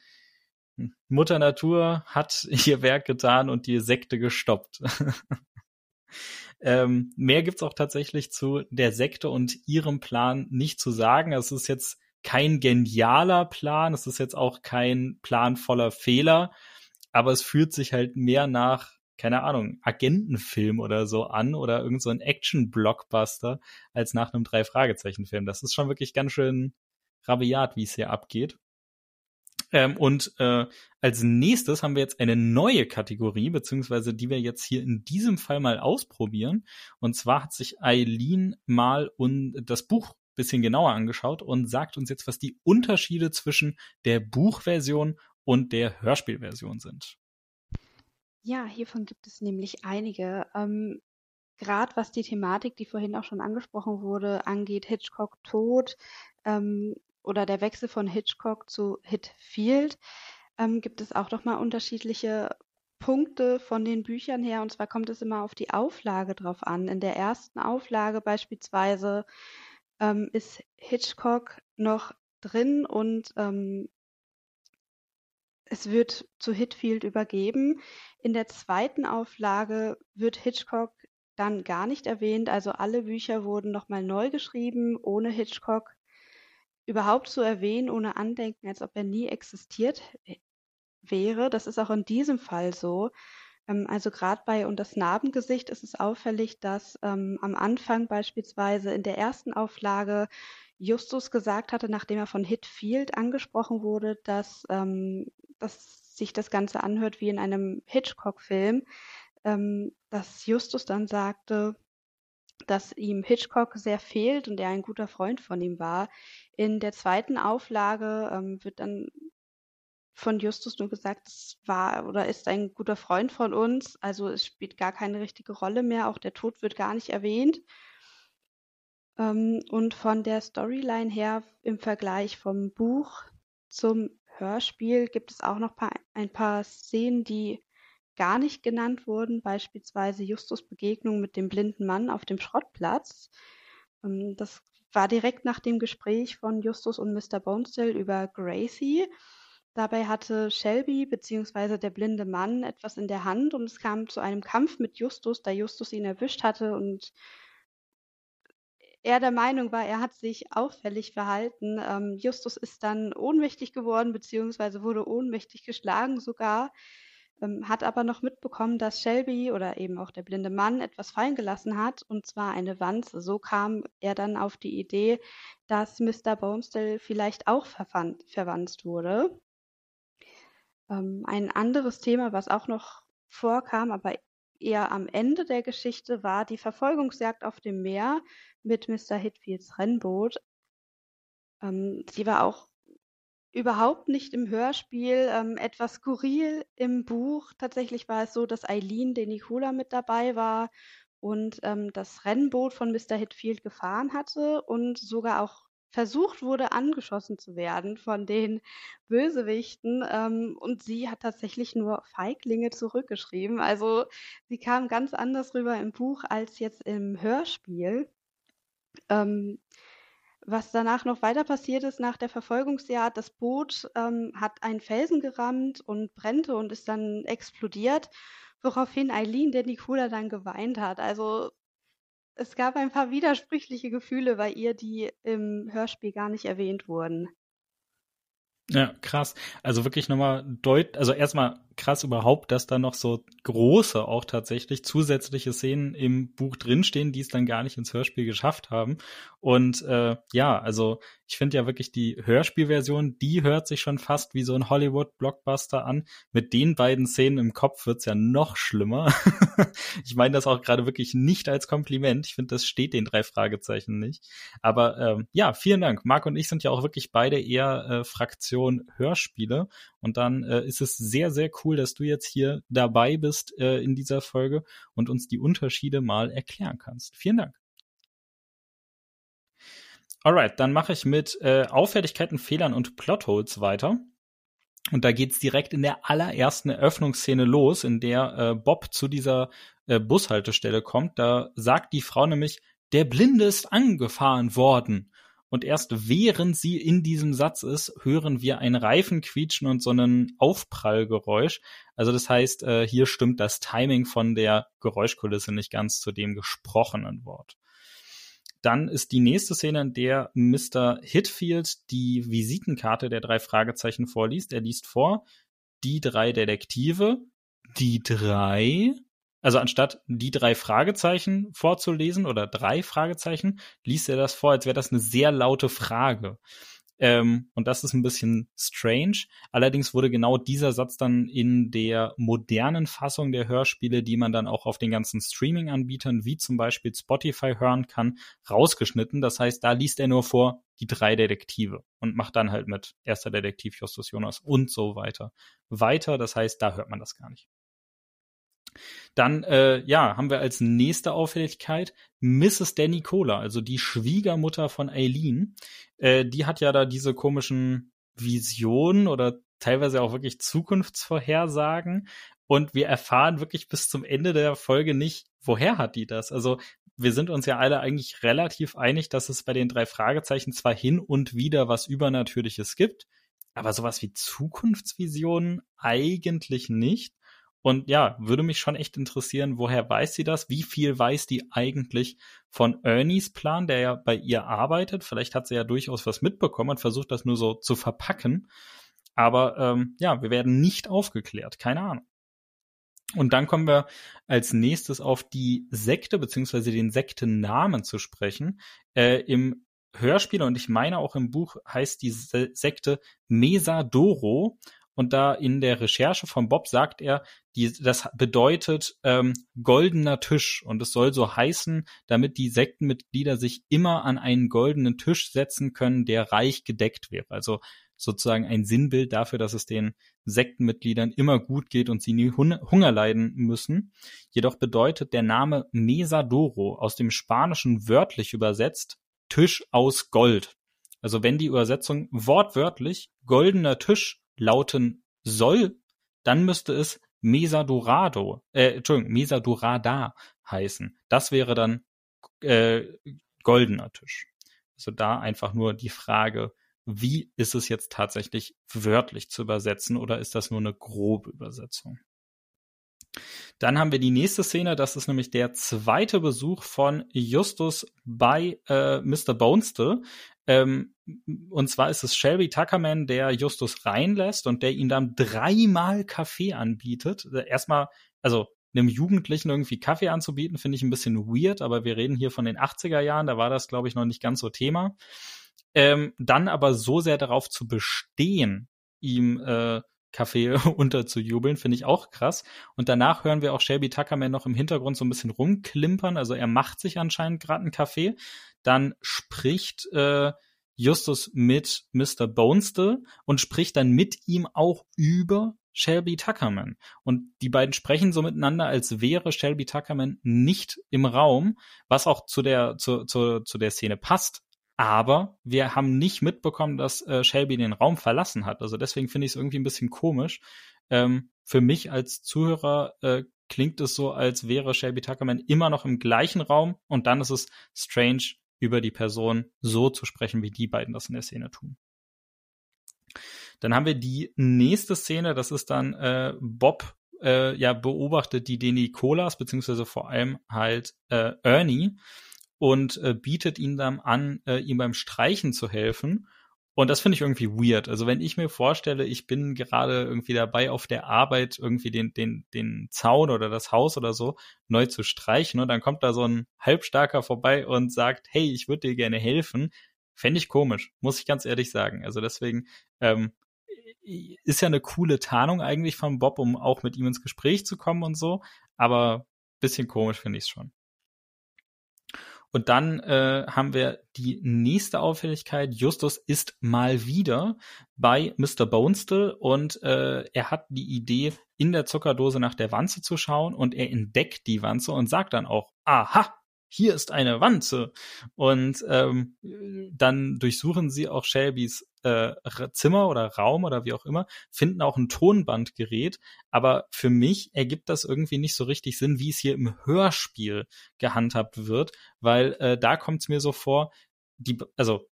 S2: Mutter Natur hat ihr Werk getan und die Sekte gestoppt. ähm, mehr gibt's auch tatsächlich zu der Sekte und ihrem Plan nicht zu sagen. Es ist jetzt kein genialer Plan, es ist jetzt auch kein Plan voller Fehler, aber es fühlt sich halt mehr nach, keine Ahnung, Agentenfilm oder so an oder irgend so Action-Blockbuster als nach einem Drei-Fragezeichen-Film. Das ist schon wirklich ganz schön rabiat, wie es hier abgeht. Ähm, und äh, als nächstes haben wir jetzt eine neue Kategorie, beziehungsweise die wir jetzt hier in diesem Fall mal ausprobieren. Und zwar hat sich Eileen mal un das Buch bisschen genauer angeschaut und sagt uns jetzt, was die Unterschiede zwischen der Buchversion und der Hörspielversion sind.
S3: Ja, hiervon gibt es nämlich einige. Ähm, Gerade was die Thematik, die vorhin auch schon angesprochen wurde, angeht, Hitchcock tot, ähm, oder der Wechsel von Hitchcock zu Hitfield, ähm, gibt es auch nochmal unterschiedliche Punkte von den Büchern her. Und zwar kommt es immer auf die Auflage drauf an. In der ersten Auflage beispielsweise ähm, ist Hitchcock noch drin und ähm, es wird zu Hitfield übergeben. In der zweiten Auflage wird Hitchcock dann gar nicht erwähnt. Also alle Bücher wurden nochmal neu geschrieben, ohne Hitchcock überhaupt zu erwähnen, ohne Andenken, als ob er nie existiert wäre. Das ist auch in diesem Fall so. Ähm, also gerade bei Und das Narbengesicht ist es auffällig, dass ähm, am Anfang beispielsweise in der ersten Auflage Justus gesagt hatte, nachdem er von Hitfield angesprochen wurde, dass, ähm, dass sich das Ganze anhört wie in einem Hitchcock-Film, ähm, dass Justus dann sagte, dass ihm Hitchcock sehr fehlt und er ein guter Freund von ihm war. In der zweiten Auflage ähm, wird dann von Justus nur gesagt, es war oder ist ein guter Freund von uns. Also es spielt gar keine richtige Rolle mehr. Auch der Tod wird gar nicht erwähnt. Ähm, und von der Storyline her im Vergleich vom Buch zum Hörspiel gibt es auch noch ein paar Szenen, die gar nicht genannt wurden, beispielsweise Justus Begegnung mit dem blinden Mann auf dem Schrottplatz. Ähm, das war direkt nach dem Gespräch von Justus und Mr. Bonestell über Gracie. Dabei hatte Shelby bzw. der blinde Mann etwas in der Hand und es kam zu einem Kampf mit Justus, da Justus ihn erwischt hatte und er der Meinung war, er hat sich auffällig verhalten. Ähm, Justus ist dann ohnmächtig geworden bzw. wurde ohnmächtig geschlagen sogar, ähm, hat aber noch mitbekommen, dass Shelby oder eben auch der blinde Mann etwas fallen gelassen hat und zwar eine Wanze. So kam er dann auf die Idee, dass Mr. Bonestell vielleicht auch verwandt wurde. Ähm, ein anderes Thema, was auch noch vorkam, aber eher am Ende der Geschichte, war die Verfolgungsjagd auf dem Meer mit Mr. Hitfields Rennboot. Ähm, sie war auch überhaupt nicht im Hörspiel, ähm, etwas skurril im Buch. Tatsächlich war es so, dass Eileen de Nicola mit dabei war und ähm, das Rennboot von Mr. Hitfield gefahren hatte und sogar auch versucht wurde, angeschossen zu werden von den Bösewichten. Ähm, und sie hat tatsächlich nur Feiglinge zurückgeschrieben. Also sie kam ganz anders rüber im Buch als jetzt im Hörspiel. Ähm, was danach noch weiter passiert ist nach der Verfolgungsjagd, das Boot ähm, hat einen Felsen gerammt und brennte und ist dann explodiert, woraufhin Eileen, der Nicola dann geweint hat. Also es gab ein paar widersprüchliche Gefühle bei ihr, die im Hörspiel gar nicht erwähnt wurden.
S2: Ja, krass. Also wirklich nochmal deut, also erstmal krass überhaupt, dass da noch so große auch tatsächlich zusätzliche Szenen im Buch drinstehen, die es dann gar nicht ins Hörspiel geschafft haben. Und äh, ja, also ich finde ja wirklich die Hörspielversion, die hört sich schon fast wie so ein Hollywood-Blockbuster an. Mit den beiden Szenen im Kopf wird's ja noch schlimmer. ich meine das auch gerade wirklich nicht als Kompliment. Ich finde, das steht den drei Fragezeichen nicht. Aber ähm, ja, vielen Dank. Marc und ich sind ja auch wirklich beide eher äh, Fraktion Hörspiele. Und dann äh, ist es sehr, sehr cool, dass du jetzt hier dabei bist äh, in dieser Folge und uns die Unterschiede mal erklären kannst. Vielen Dank. Alright, dann mache ich mit äh, Auffälligkeiten, Fehlern und Plotholes weiter. Und da geht's direkt in der allerersten Eröffnungsszene los, in der äh, Bob zu dieser äh, Bushaltestelle kommt. Da sagt die Frau nämlich, der Blinde ist angefahren worden. Und erst während sie in diesem Satz ist, hören wir ein Reifen quietschen und so einen Aufprallgeräusch. Also das heißt, äh, hier stimmt das Timing von der Geräuschkulisse nicht ganz zu dem gesprochenen Wort. Dann ist die nächste Szene, in der Mr. Hitfield die Visitenkarte der drei Fragezeichen vorliest. Er liest vor, die drei Detektive, die drei, also anstatt die drei Fragezeichen vorzulesen oder drei Fragezeichen, liest er das vor, als wäre das eine sehr laute Frage. Ähm, und das ist ein bisschen strange. Allerdings wurde genau dieser Satz dann in der modernen Fassung der Hörspiele, die man dann auch auf den ganzen Streaming-Anbietern wie zum Beispiel Spotify hören kann, rausgeschnitten. Das heißt, da liest er nur vor die drei Detektive und macht dann halt mit erster Detektiv Justus Jonas und so weiter weiter. Das heißt, da hört man das gar nicht. Dann, äh, ja, haben wir als nächste Auffälligkeit Mrs. Danny Cola, also die Schwiegermutter von Eileen. Äh, die hat ja da diese komischen Visionen oder teilweise auch wirklich Zukunftsvorhersagen. Und wir erfahren wirklich bis zum Ende der Folge nicht, woher hat die das? Also wir sind uns ja alle eigentlich relativ einig, dass es bei den drei Fragezeichen zwar hin und wieder was Übernatürliches gibt, aber sowas wie Zukunftsvisionen eigentlich nicht. Und ja, würde mich schon echt interessieren, woher weiß sie das? Wie viel weiß die eigentlich von Ernies Plan, der ja bei ihr arbeitet? Vielleicht hat sie ja durchaus was mitbekommen und versucht das nur so zu verpacken. Aber ähm, ja, wir werden nicht aufgeklärt. Keine Ahnung. Und dann kommen wir als nächstes auf die Sekte beziehungsweise den Sektennamen zu sprechen. Äh, Im Hörspiel und ich meine auch im Buch heißt die Sekte Mesadoro Und da in der Recherche von Bob sagt er, die, das bedeutet ähm, goldener Tisch. Und es soll so heißen, damit die Sektenmitglieder sich immer an einen goldenen Tisch setzen können, der reich gedeckt wäre. Also sozusagen ein Sinnbild dafür, dass es den Sektenmitgliedern immer gut geht und sie nie Hunger leiden müssen. Jedoch bedeutet der Name Mesadoro aus dem Spanischen wörtlich übersetzt Tisch aus Gold. Also wenn die Übersetzung wortwörtlich goldener Tisch lauten soll, dann müsste es Mesa Dorado, äh, Entschuldigung, Mesa Dorada heißen. Das wäre dann äh, goldener Tisch. Also da einfach nur die Frage, wie ist es jetzt tatsächlich wörtlich zu übersetzen oder ist das nur eine grobe Übersetzung? Dann haben wir die nächste Szene, das ist nämlich der zweite Besuch von Justus bei äh, Mr. Bonestill. Ähm, und zwar ist es Shelby Tuckerman, der Justus reinlässt und der ihn dann dreimal Kaffee anbietet. Erstmal, also einem Jugendlichen irgendwie Kaffee anzubieten, finde ich ein bisschen weird, aber wir reden hier von den 80er Jahren, da war das, glaube ich, noch nicht ganz so Thema. Ähm, dann aber so sehr darauf zu bestehen, ihm äh, Kaffee unterzujubeln, finde ich auch krass. Und danach hören wir auch Shelby Tuckerman noch im Hintergrund so ein bisschen rumklimpern. Also er macht sich anscheinend gerade einen Kaffee. Dann spricht äh, Justus mit Mr. Bonestill und spricht dann mit ihm auch über Shelby Tuckerman. Und die beiden sprechen so miteinander, als wäre Shelby Tuckerman nicht im Raum, was auch zu der, zu, zu, zu der Szene passt, aber wir haben nicht mitbekommen, dass äh, Shelby den Raum verlassen hat. Also deswegen finde ich es irgendwie ein bisschen komisch. Ähm, für mich als Zuhörer äh, klingt es so, als wäre Shelby Tuckerman immer noch im gleichen Raum und dann ist es strange, über die Person so zu sprechen, wie die beiden das in der Szene tun. Dann haben wir die nächste Szene, das ist dann äh, Bob äh, ja beobachtet die Deni Colas, beziehungsweise vor allem halt äh, Ernie und äh, bietet ihn dann an, äh, ihm beim Streichen zu helfen. Und das finde ich irgendwie weird. Also wenn ich mir vorstelle, ich bin gerade irgendwie dabei auf der Arbeit irgendwie den, den, den Zaun oder das Haus oder so neu zu streichen und dann kommt da so ein Halbstarker vorbei und sagt, hey, ich würde dir gerne helfen. Fände ich komisch, muss ich ganz ehrlich sagen. Also deswegen ähm, ist ja eine coole Tarnung eigentlich von Bob, um auch mit ihm ins Gespräch zu kommen und so. Aber bisschen komisch finde ich es schon. Und dann äh, haben wir die nächste Auffälligkeit. Justus ist mal wieder bei Mr. Bonestill und äh, er hat die Idee, in der Zuckerdose nach der Wanze zu schauen und er entdeckt die Wanze und sagt dann auch, aha, hier ist eine Wanze. Und ähm, dann durchsuchen sie auch Shelbys äh, Zimmer oder Raum oder wie auch immer, finden auch ein Tonbandgerät. Aber für mich ergibt das irgendwie nicht so richtig Sinn, wie es hier im Hörspiel gehandhabt wird, weil äh, da kommt es mir so vor, die, also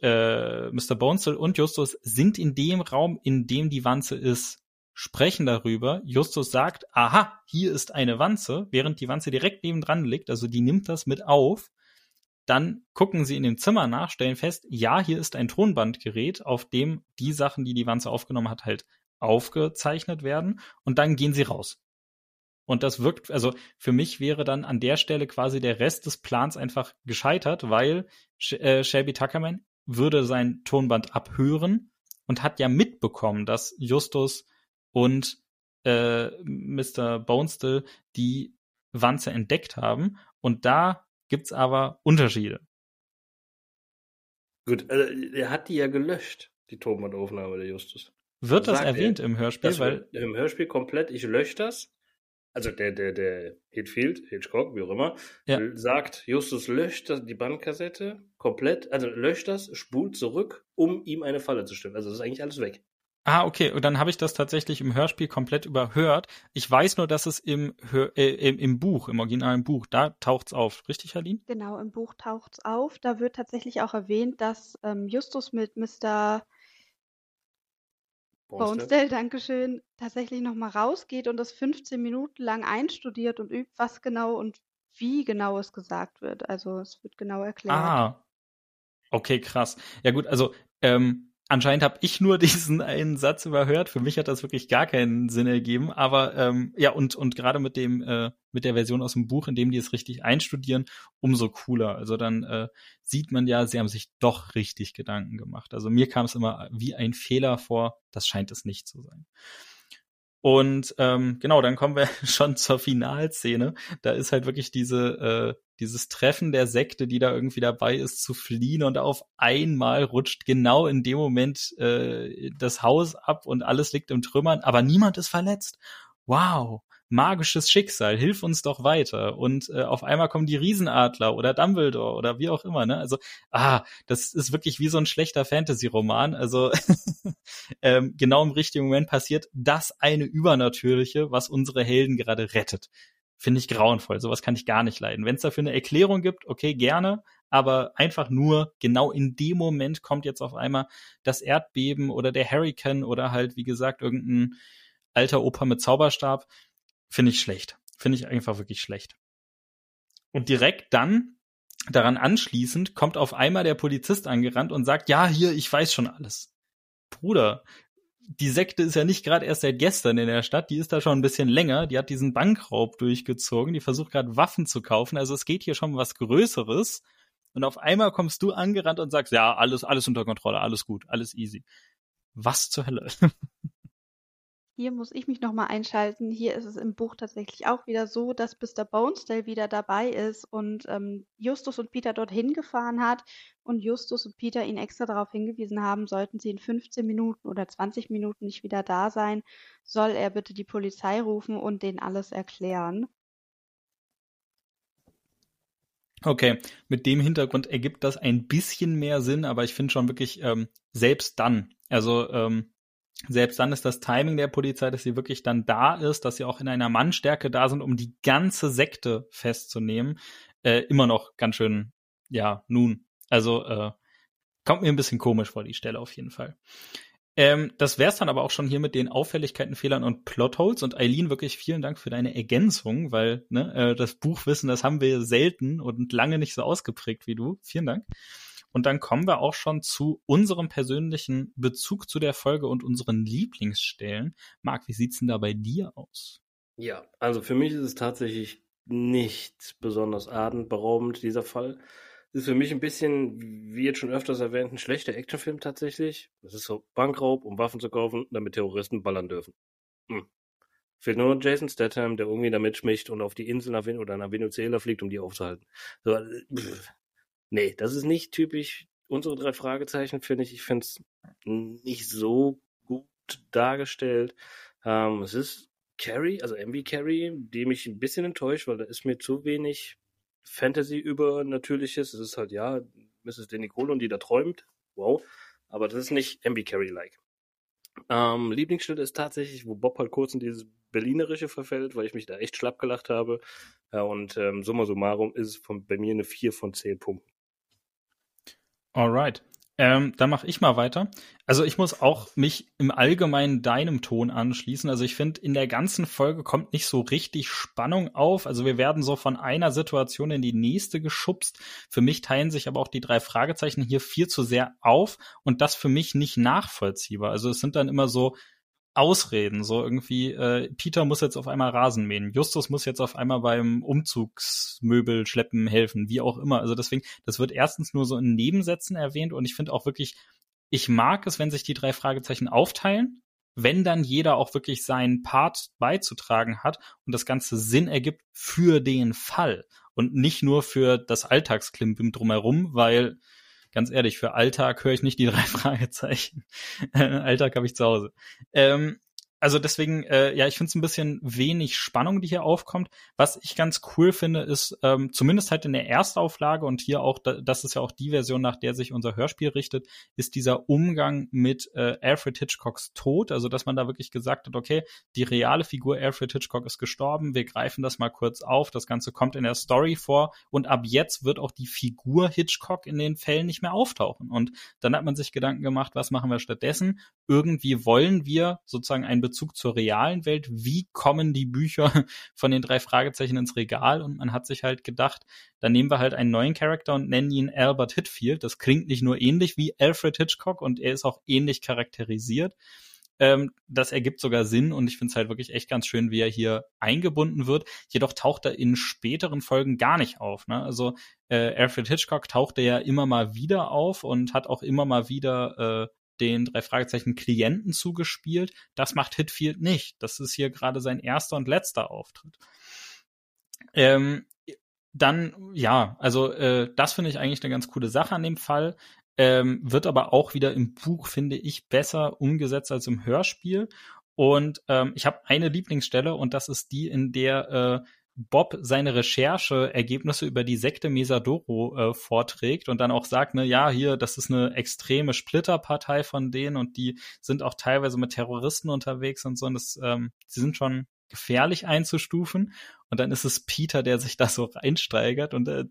S2: äh, Mr. Bonesill und Justus sind in dem Raum, in dem die Wanze ist sprechen darüber. Justus sagt, aha, hier ist eine Wanze, während die Wanze direkt nebendran liegt, also die nimmt das mit auf. Dann gucken sie in dem Zimmer nach, stellen fest, ja, hier ist ein Tonbandgerät, auf dem die Sachen, die die Wanze aufgenommen hat, halt aufgezeichnet werden. Und dann gehen sie raus. Und das wirkt, also für mich wäre dann an der Stelle quasi der Rest des Plans einfach gescheitert, weil äh, Shelby Tuckerman würde sein Tonband abhören und hat ja mitbekommen, dass Justus und äh, Mr. Bonestill die Wanze entdeckt haben. Und da gibt's aber Unterschiede.
S1: Gut, also er hat die ja gelöscht, die Tonbandaufnahme der Justus.
S2: Wird das erwähnt er, im Hörspiel?
S1: Das weil Im Hörspiel komplett, ich lösche das. Also der, der, der Hitfield, Hitchcock, wie auch immer, ja. sagt, Justus löscht die Bandkassette komplett, also löscht das, spult zurück, um ihm eine Falle zu stellen. Also das ist eigentlich alles weg.
S2: Ah, okay. Und dann habe ich das tatsächlich im Hörspiel komplett überhört. Ich weiß nur, dass es im, Hör äh, im, im Buch, im originalen Buch, da taucht's auf. Richtig, Aline?
S3: Genau, im Buch taucht's auf. Da wird tatsächlich auch erwähnt, dass ähm, Justus mit Mr. Bonestell, Dankeschön, tatsächlich nochmal rausgeht und das 15 Minuten lang einstudiert und übt, was genau und wie genau es gesagt wird. Also es wird genau erklärt.
S2: Ah, okay, krass. Ja gut, also ähm, anscheinend habe ich nur diesen einen Satz überhört. Für mich hat das wirklich gar keinen Sinn ergeben. Aber ähm, ja, und, und gerade mit dem, äh, mit der Version aus dem Buch, in dem die es richtig einstudieren, umso cooler. Also dann äh, sieht man ja, sie haben sich doch richtig Gedanken gemacht. Also mir kam es immer wie ein Fehler vor, das scheint es nicht zu sein. Und ähm, genau, dann kommen wir schon zur Finalszene. Da ist halt wirklich diese, äh, dieses Treffen der Sekte, die da irgendwie dabei ist, zu fliehen und auf einmal rutscht genau in dem Moment äh, das Haus ab und alles liegt im Trümmern, aber niemand ist verletzt. Wow magisches Schicksal, hilf uns doch weiter. Und äh, auf einmal kommen die Riesenadler oder Dumbledore oder wie auch immer, ne? Also, ah, das ist wirklich wie so ein schlechter Fantasy-Roman. Also ähm, genau im richtigen Moment passiert das eine Übernatürliche, was unsere Helden gerade rettet. Finde ich grauenvoll. Sowas kann ich gar nicht leiden. Wenn es dafür eine Erklärung gibt, okay, gerne, aber einfach nur genau in dem Moment kommt jetzt auf einmal das Erdbeben oder der Hurricane oder halt, wie gesagt, irgendein alter Opa mit Zauberstab finde ich schlecht. Finde ich einfach wirklich schlecht. Und direkt dann, daran anschließend, kommt auf einmal der Polizist angerannt und sagt, ja, hier, ich weiß schon alles. Bruder, die Sekte ist ja nicht gerade erst seit gestern in der Stadt, die ist da schon ein bisschen länger, die hat diesen Bankraub durchgezogen, die versucht gerade Waffen zu kaufen, also es geht hier schon was Größeres. Und auf einmal kommst du angerannt und sagst, ja, alles, alles unter Kontrolle, alles gut, alles easy. Was zur Hölle?
S3: Hier muss ich mich nochmal einschalten. Hier ist es im Buch tatsächlich auch wieder so, dass Mr. Bonesdale wieder dabei ist und ähm, Justus und Peter dorthin gefahren hat und Justus und Peter ihn extra darauf hingewiesen haben, sollten sie in 15 Minuten oder 20 Minuten nicht wieder da sein, soll er bitte die Polizei rufen und denen alles erklären.
S2: Okay, mit dem Hintergrund ergibt das ein bisschen mehr Sinn, aber ich finde schon wirklich ähm, selbst dann, also ähm, selbst dann ist das Timing der Polizei, dass sie wirklich dann da ist, dass sie auch in einer Mannstärke da sind, um die ganze Sekte festzunehmen, äh, immer noch ganz schön, ja, nun. Also äh, kommt mir ein bisschen komisch vor, die Stelle auf jeden Fall. Ähm, das wär's dann aber auch schon hier mit den Auffälligkeiten, Fehlern und Plotholes. Und Eileen, wirklich vielen Dank für deine Ergänzung, weil ne, äh, das Buchwissen, das haben wir selten und lange nicht so ausgeprägt wie du. Vielen Dank. Und dann kommen wir auch schon zu unserem persönlichen Bezug zu der Folge und unseren Lieblingsstellen. Marc, wie sieht's denn da bei dir aus?
S1: Ja, also für mich ist es tatsächlich nicht besonders atemberaubend, dieser Fall. Es ist für mich ein bisschen, wie jetzt schon öfters erwähnt, ein schlechter Actionfilm tatsächlich. Das ist so Bankraub, um Waffen zu kaufen, damit Terroristen ballern dürfen. Hm. Fehlt nur noch Jason Statham, der irgendwie da mitschmicht und auf die Insel nach Ven Venezuela fliegt, um die aufzuhalten. So, äh, Nee, das ist nicht typisch unsere drei Fragezeichen, finde ich. Ich finde es nicht so gut dargestellt. Ähm, es ist Carrie, also MV Carrie, die mich ein bisschen enttäuscht, weil da ist mir zu wenig Fantasy übernatürliches. Es ist halt, ja, Mrs. Denicolo und die da träumt. Wow. Aber das ist nicht MV Carrie-like. Ähm, Lieblingsstelle ist tatsächlich, wo Bob halt kurz in dieses Berlinerische verfällt, weil ich mich da echt schlapp gelacht habe. Ja, und ähm, summa summarum ist es von, bei mir eine 4 von 10 Punkten.
S2: Alright. Ähm, dann mache ich mal weiter. Also ich muss auch mich im Allgemeinen deinem Ton anschließen. Also ich finde, in der ganzen Folge kommt nicht so richtig Spannung auf. Also wir werden so von einer Situation in die nächste geschubst. Für mich teilen sich aber auch die drei Fragezeichen hier viel zu sehr auf und das für mich nicht nachvollziehbar. Also es sind dann immer so Ausreden, so irgendwie, äh, Peter muss jetzt auf einmal Rasen mähen, Justus muss jetzt auf einmal beim Umzugsmöbel schleppen helfen, wie auch immer. Also deswegen, das wird erstens nur so in Nebensätzen erwähnt und ich finde auch wirklich, ich mag es, wenn sich die drei Fragezeichen aufteilen, wenn dann jeder auch wirklich seinen Part beizutragen hat und das Ganze Sinn ergibt für den Fall und nicht nur für das Alltagsklimbim drumherum, weil ganz ehrlich, für Alltag höre ich nicht die drei Fragezeichen. Alltag habe ich zu Hause. Ähm, also deswegen, äh, ja, ich finde es ein bisschen wenig Spannung, die hier aufkommt. Was ich ganz cool finde, ist ähm, zumindest halt in der Erstauflage und hier auch, das ist ja auch die Version, nach der sich unser Hörspiel richtet, ist dieser Umgang mit äh, Alfred Hitchcocks Tod. Also dass man da wirklich gesagt hat, okay, die reale Figur Alfred Hitchcock ist gestorben, wir greifen das mal kurz auf, das Ganze kommt in der Story vor und ab jetzt wird auch die Figur Hitchcock in den Fällen nicht mehr auftauchen. Und dann hat man sich Gedanken gemacht, was machen wir stattdessen? Irgendwie wollen wir sozusagen ein Bezug zur realen Welt. Wie kommen die Bücher von den drei Fragezeichen ins Regal? Und man hat sich halt gedacht, dann nehmen wir halt einen neuen Charakter und nennen ihn Albert Hitfield. Das klingt nicht nur ähnlich wie Alfred Hitchcock und er ist auch ähnlich charakterisiert. Ähm, das ergibt sogar Sinn und ich finde es halt wirklich echt ganz schön, wie er hier eingebunden wird. Jedoch taucht er in späteren Folgen gar nicht auf. Ne? Also äh, Alfred Hitchcock tauchte ja immer mal wieder auf und hat auch immer mal wieder äh, den drei Fragezeichen Klienten zugespielt. Das macht Hitfield nicht. Das ist hier gerade sein erster und letzter Auftritt. Ähm, dann, ja, also äh, das finde ich eigentlich eine ganz coole Sache an dem Fall. Ähm, wird aber auch wieder im Buch, finde ich, besser umgesetzt als im Hörspiel. Und ähm, ich habe eine Lieblingsstelle und das ist die, in der äh, Bob seine Rechercheergebnisse über die Sekte Mesadoro äh, vorträgt und dann auch sagt, ne, ja, hier, das ist eine extreme Splitterpartei von denen und die sind auch teilweise mit Terroristen unterwegs und so. Und das, ähm, sie sind schon gefährlich einzustufen. Und dann ist es Peter, der sich da so reinsteigert und äh,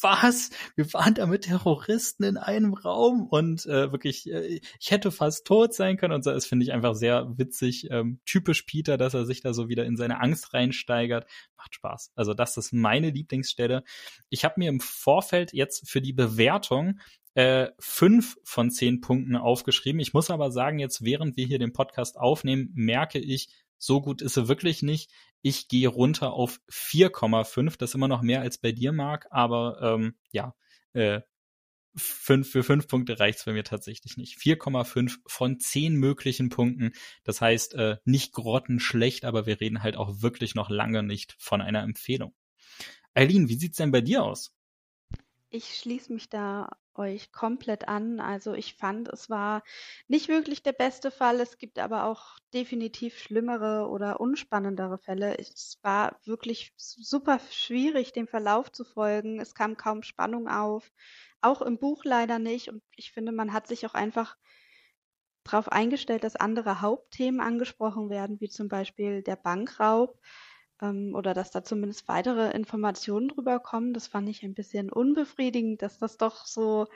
S2: was? Wir waren da mit Terroristen in einem Raum und äh, wirklich, äh, ich hätte fast tot sein können und so. Das finde ich einfach sehr witzig. Ähm, typisch Peter, dass er sich da so wieder in seine Angst reinsteigert. Macht Spaß. Also das ist meine Lieblingsstelle. Ich habe mir im Vorfeld jetzt für die Bewertung äh, fünf von zehn Punkten aufgeschrieben. Ich muss aber sagen, jetzt während wir hier den Podcast aufnehmen, merke ich, so gut ist sie wirklich nicht. Ich gehe runter auf 4,5. Das ist immer noch mehr als bei dir, Marc. Aber ähm, ja, äh, fünf, für fünf Punkte reicht's bei mir tatsächlich nicht. 4,5 von zehn möglichen Punkten. Das heißt, äh, nicht grottenschlecht, aber wir reden halt auch wirklich noch lange nicht von einer Empfehlung. Eileen, wie sieht's denn bei dir aus?
S3: Ich schließe mich da euch komplett an. Also ich fand, es war nicht wirklich der beste Fall. Es gibt aber auch definitiv schlimmere oder unspannendere Fälle. Es war wirklich super schwierig, dem Verlauf zu folgen. Es kam kaum Spannung auf. Auch im Buch leider nicht. Und ich finde, man hat sich auch einfach darauf eingestellt, dass andere Hauptthemen angesprochen werden, wie zum Beispiel der Bankraub ähm, oder dass da zumindest weitere Informationen drüber kommen. Das fand ich ein bisschen unbefriedigend, dass das doch so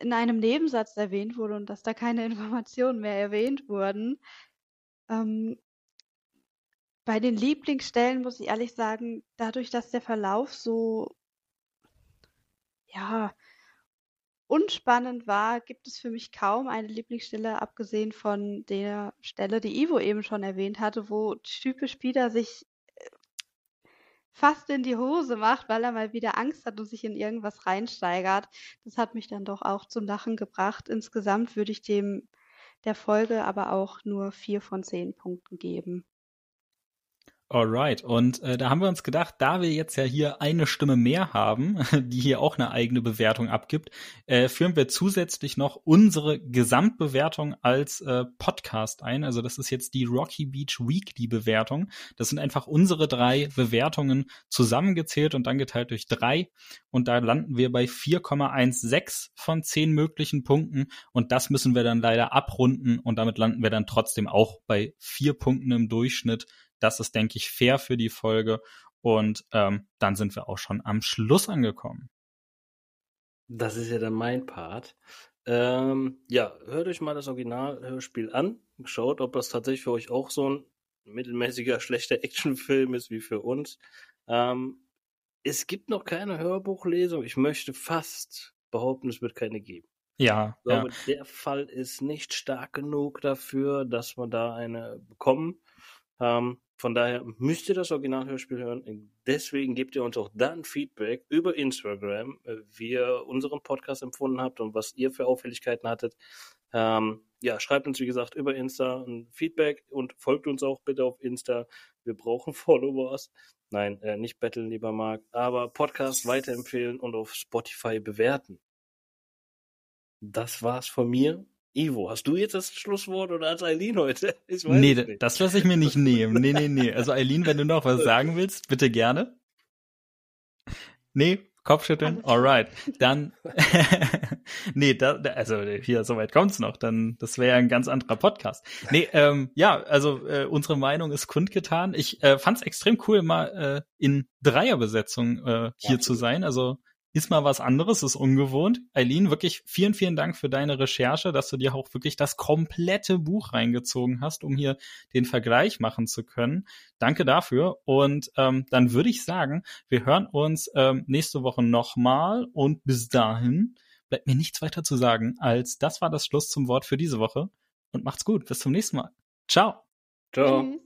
S3: in einem Nebensatz erwähnt wurde und dass da keine Informationen mehr erwähnt wurden. Ähm, bei den Lieblingsstellen muss ich ehrlich sagen, dadurch, dass der Verlauf so ja unspannend war, gibt es für mich kaum eine Lieblingsstelle, abgesehen von der Stelle, die Ivo eben schon erwähnt hatte, wo typisch Peter sich äh, fast in die Hose macht, weil er mal wieder Angst hat und sich in irgendwas reinsteigert. Das hat mich dann doch auch zum Lachen gebracht. Insgesamt würde ich dem der Folge aber auch nur vier von zehn Punkten geben.
S2: Alright, und äh, da haben wir uns gedacht, da wir jetzt ja hier eine Stimme mehr haben, die hier auch eine eigene Bewertung abgibt, äh, führen wir zusätzlich noch unsere Gesamtbewertung als äh, Podcast ein. Also das ist jetzt die Rocky Beach Weekly Bewertung. Das sind einfach unsere drei Bewertungen zusammengezählt und dann geteilt durch drei. Und da landen wir bei 4,16 von 10 möglichen Punkten. Und das müssen wir dann leider abrunden und damit landen wir dann trotzdem auch bei vier Punkten im Durchschnitt das ist, denke ich, fair für die Folge. Und ähm, dann sind wir auch schon am Schluss angekommen.
S1: Das ist ja dann mein Part. Ähm, ja, hört euch mal das Originalhörspiel an. Schaut, ob das tatsächlich für euch auch so ein mittelmäßiger, schlechter Actionfilm ist wie für uns. Ähm, es gibt noch keine Hörbuchlesung. Ich möchte fast behaupten, es wird keine geben.
S2: Ja,
S1: ich glaube, ja. der Fall ist nicht stark genug dafür, dass wir da eine bekommen. Ähm, von daher müsst ihr das Originalhörspiel hören. Deswegen gebt ihr uns auch dann Feedback über Instagram, äh, wie ihr unseren Podcast empfunden habt und was ihr für Auffälligkeiten hattet. Ähm, ja, schreibt uns, wie gesagt, über Insta ein Feedback und folgt uns auch bitte auf Insta. Wir brauchen Followers. Nein, äh, nicht betteln, lieber Marc, aber Podcast weiterempfehlen und auf Spotify bewerten. Das war's von mir. Ivo, hast du jetzt das Schlusswort oder als Eileen heute?
S2: nee, das lasse ich mir nicht nehmen. Nee, nee, nee. Also Eileen, wenn du noch was sagen willst, bitte gerne. Nee, Kopfschütteln, alright. Dann, nee, da, also hier, soweit kommt's noch, dann, das wäre ja ein ganz anderer Podcast. Nee, ähm, ja, also äh, unsere Meinung ist kundgetan. Ich äh, fand's extrem cool, mal äh, in Dreierbesetzung äh, hier ja, zu sein. Also ist mal was anderes, ist ungewohnt. Eileen, wirklich vielen, vielen Dank für deine Recherche, dass du dir auch wirklich das komplette Buch reingezogen hast, um hier den Vergleich machen zu können. Danke dafür. Und ähm, dann würde ich sagen, wir hören uns ähm, nächste Woche nochmal und bis dahin bleibt mir nichts weiter zu sagen, als das war das Schluss zum Wort für diese Woche. Und macht's gut. Bis zum nächsten Mal. Ciao.
S1: Ciao. Tschüss.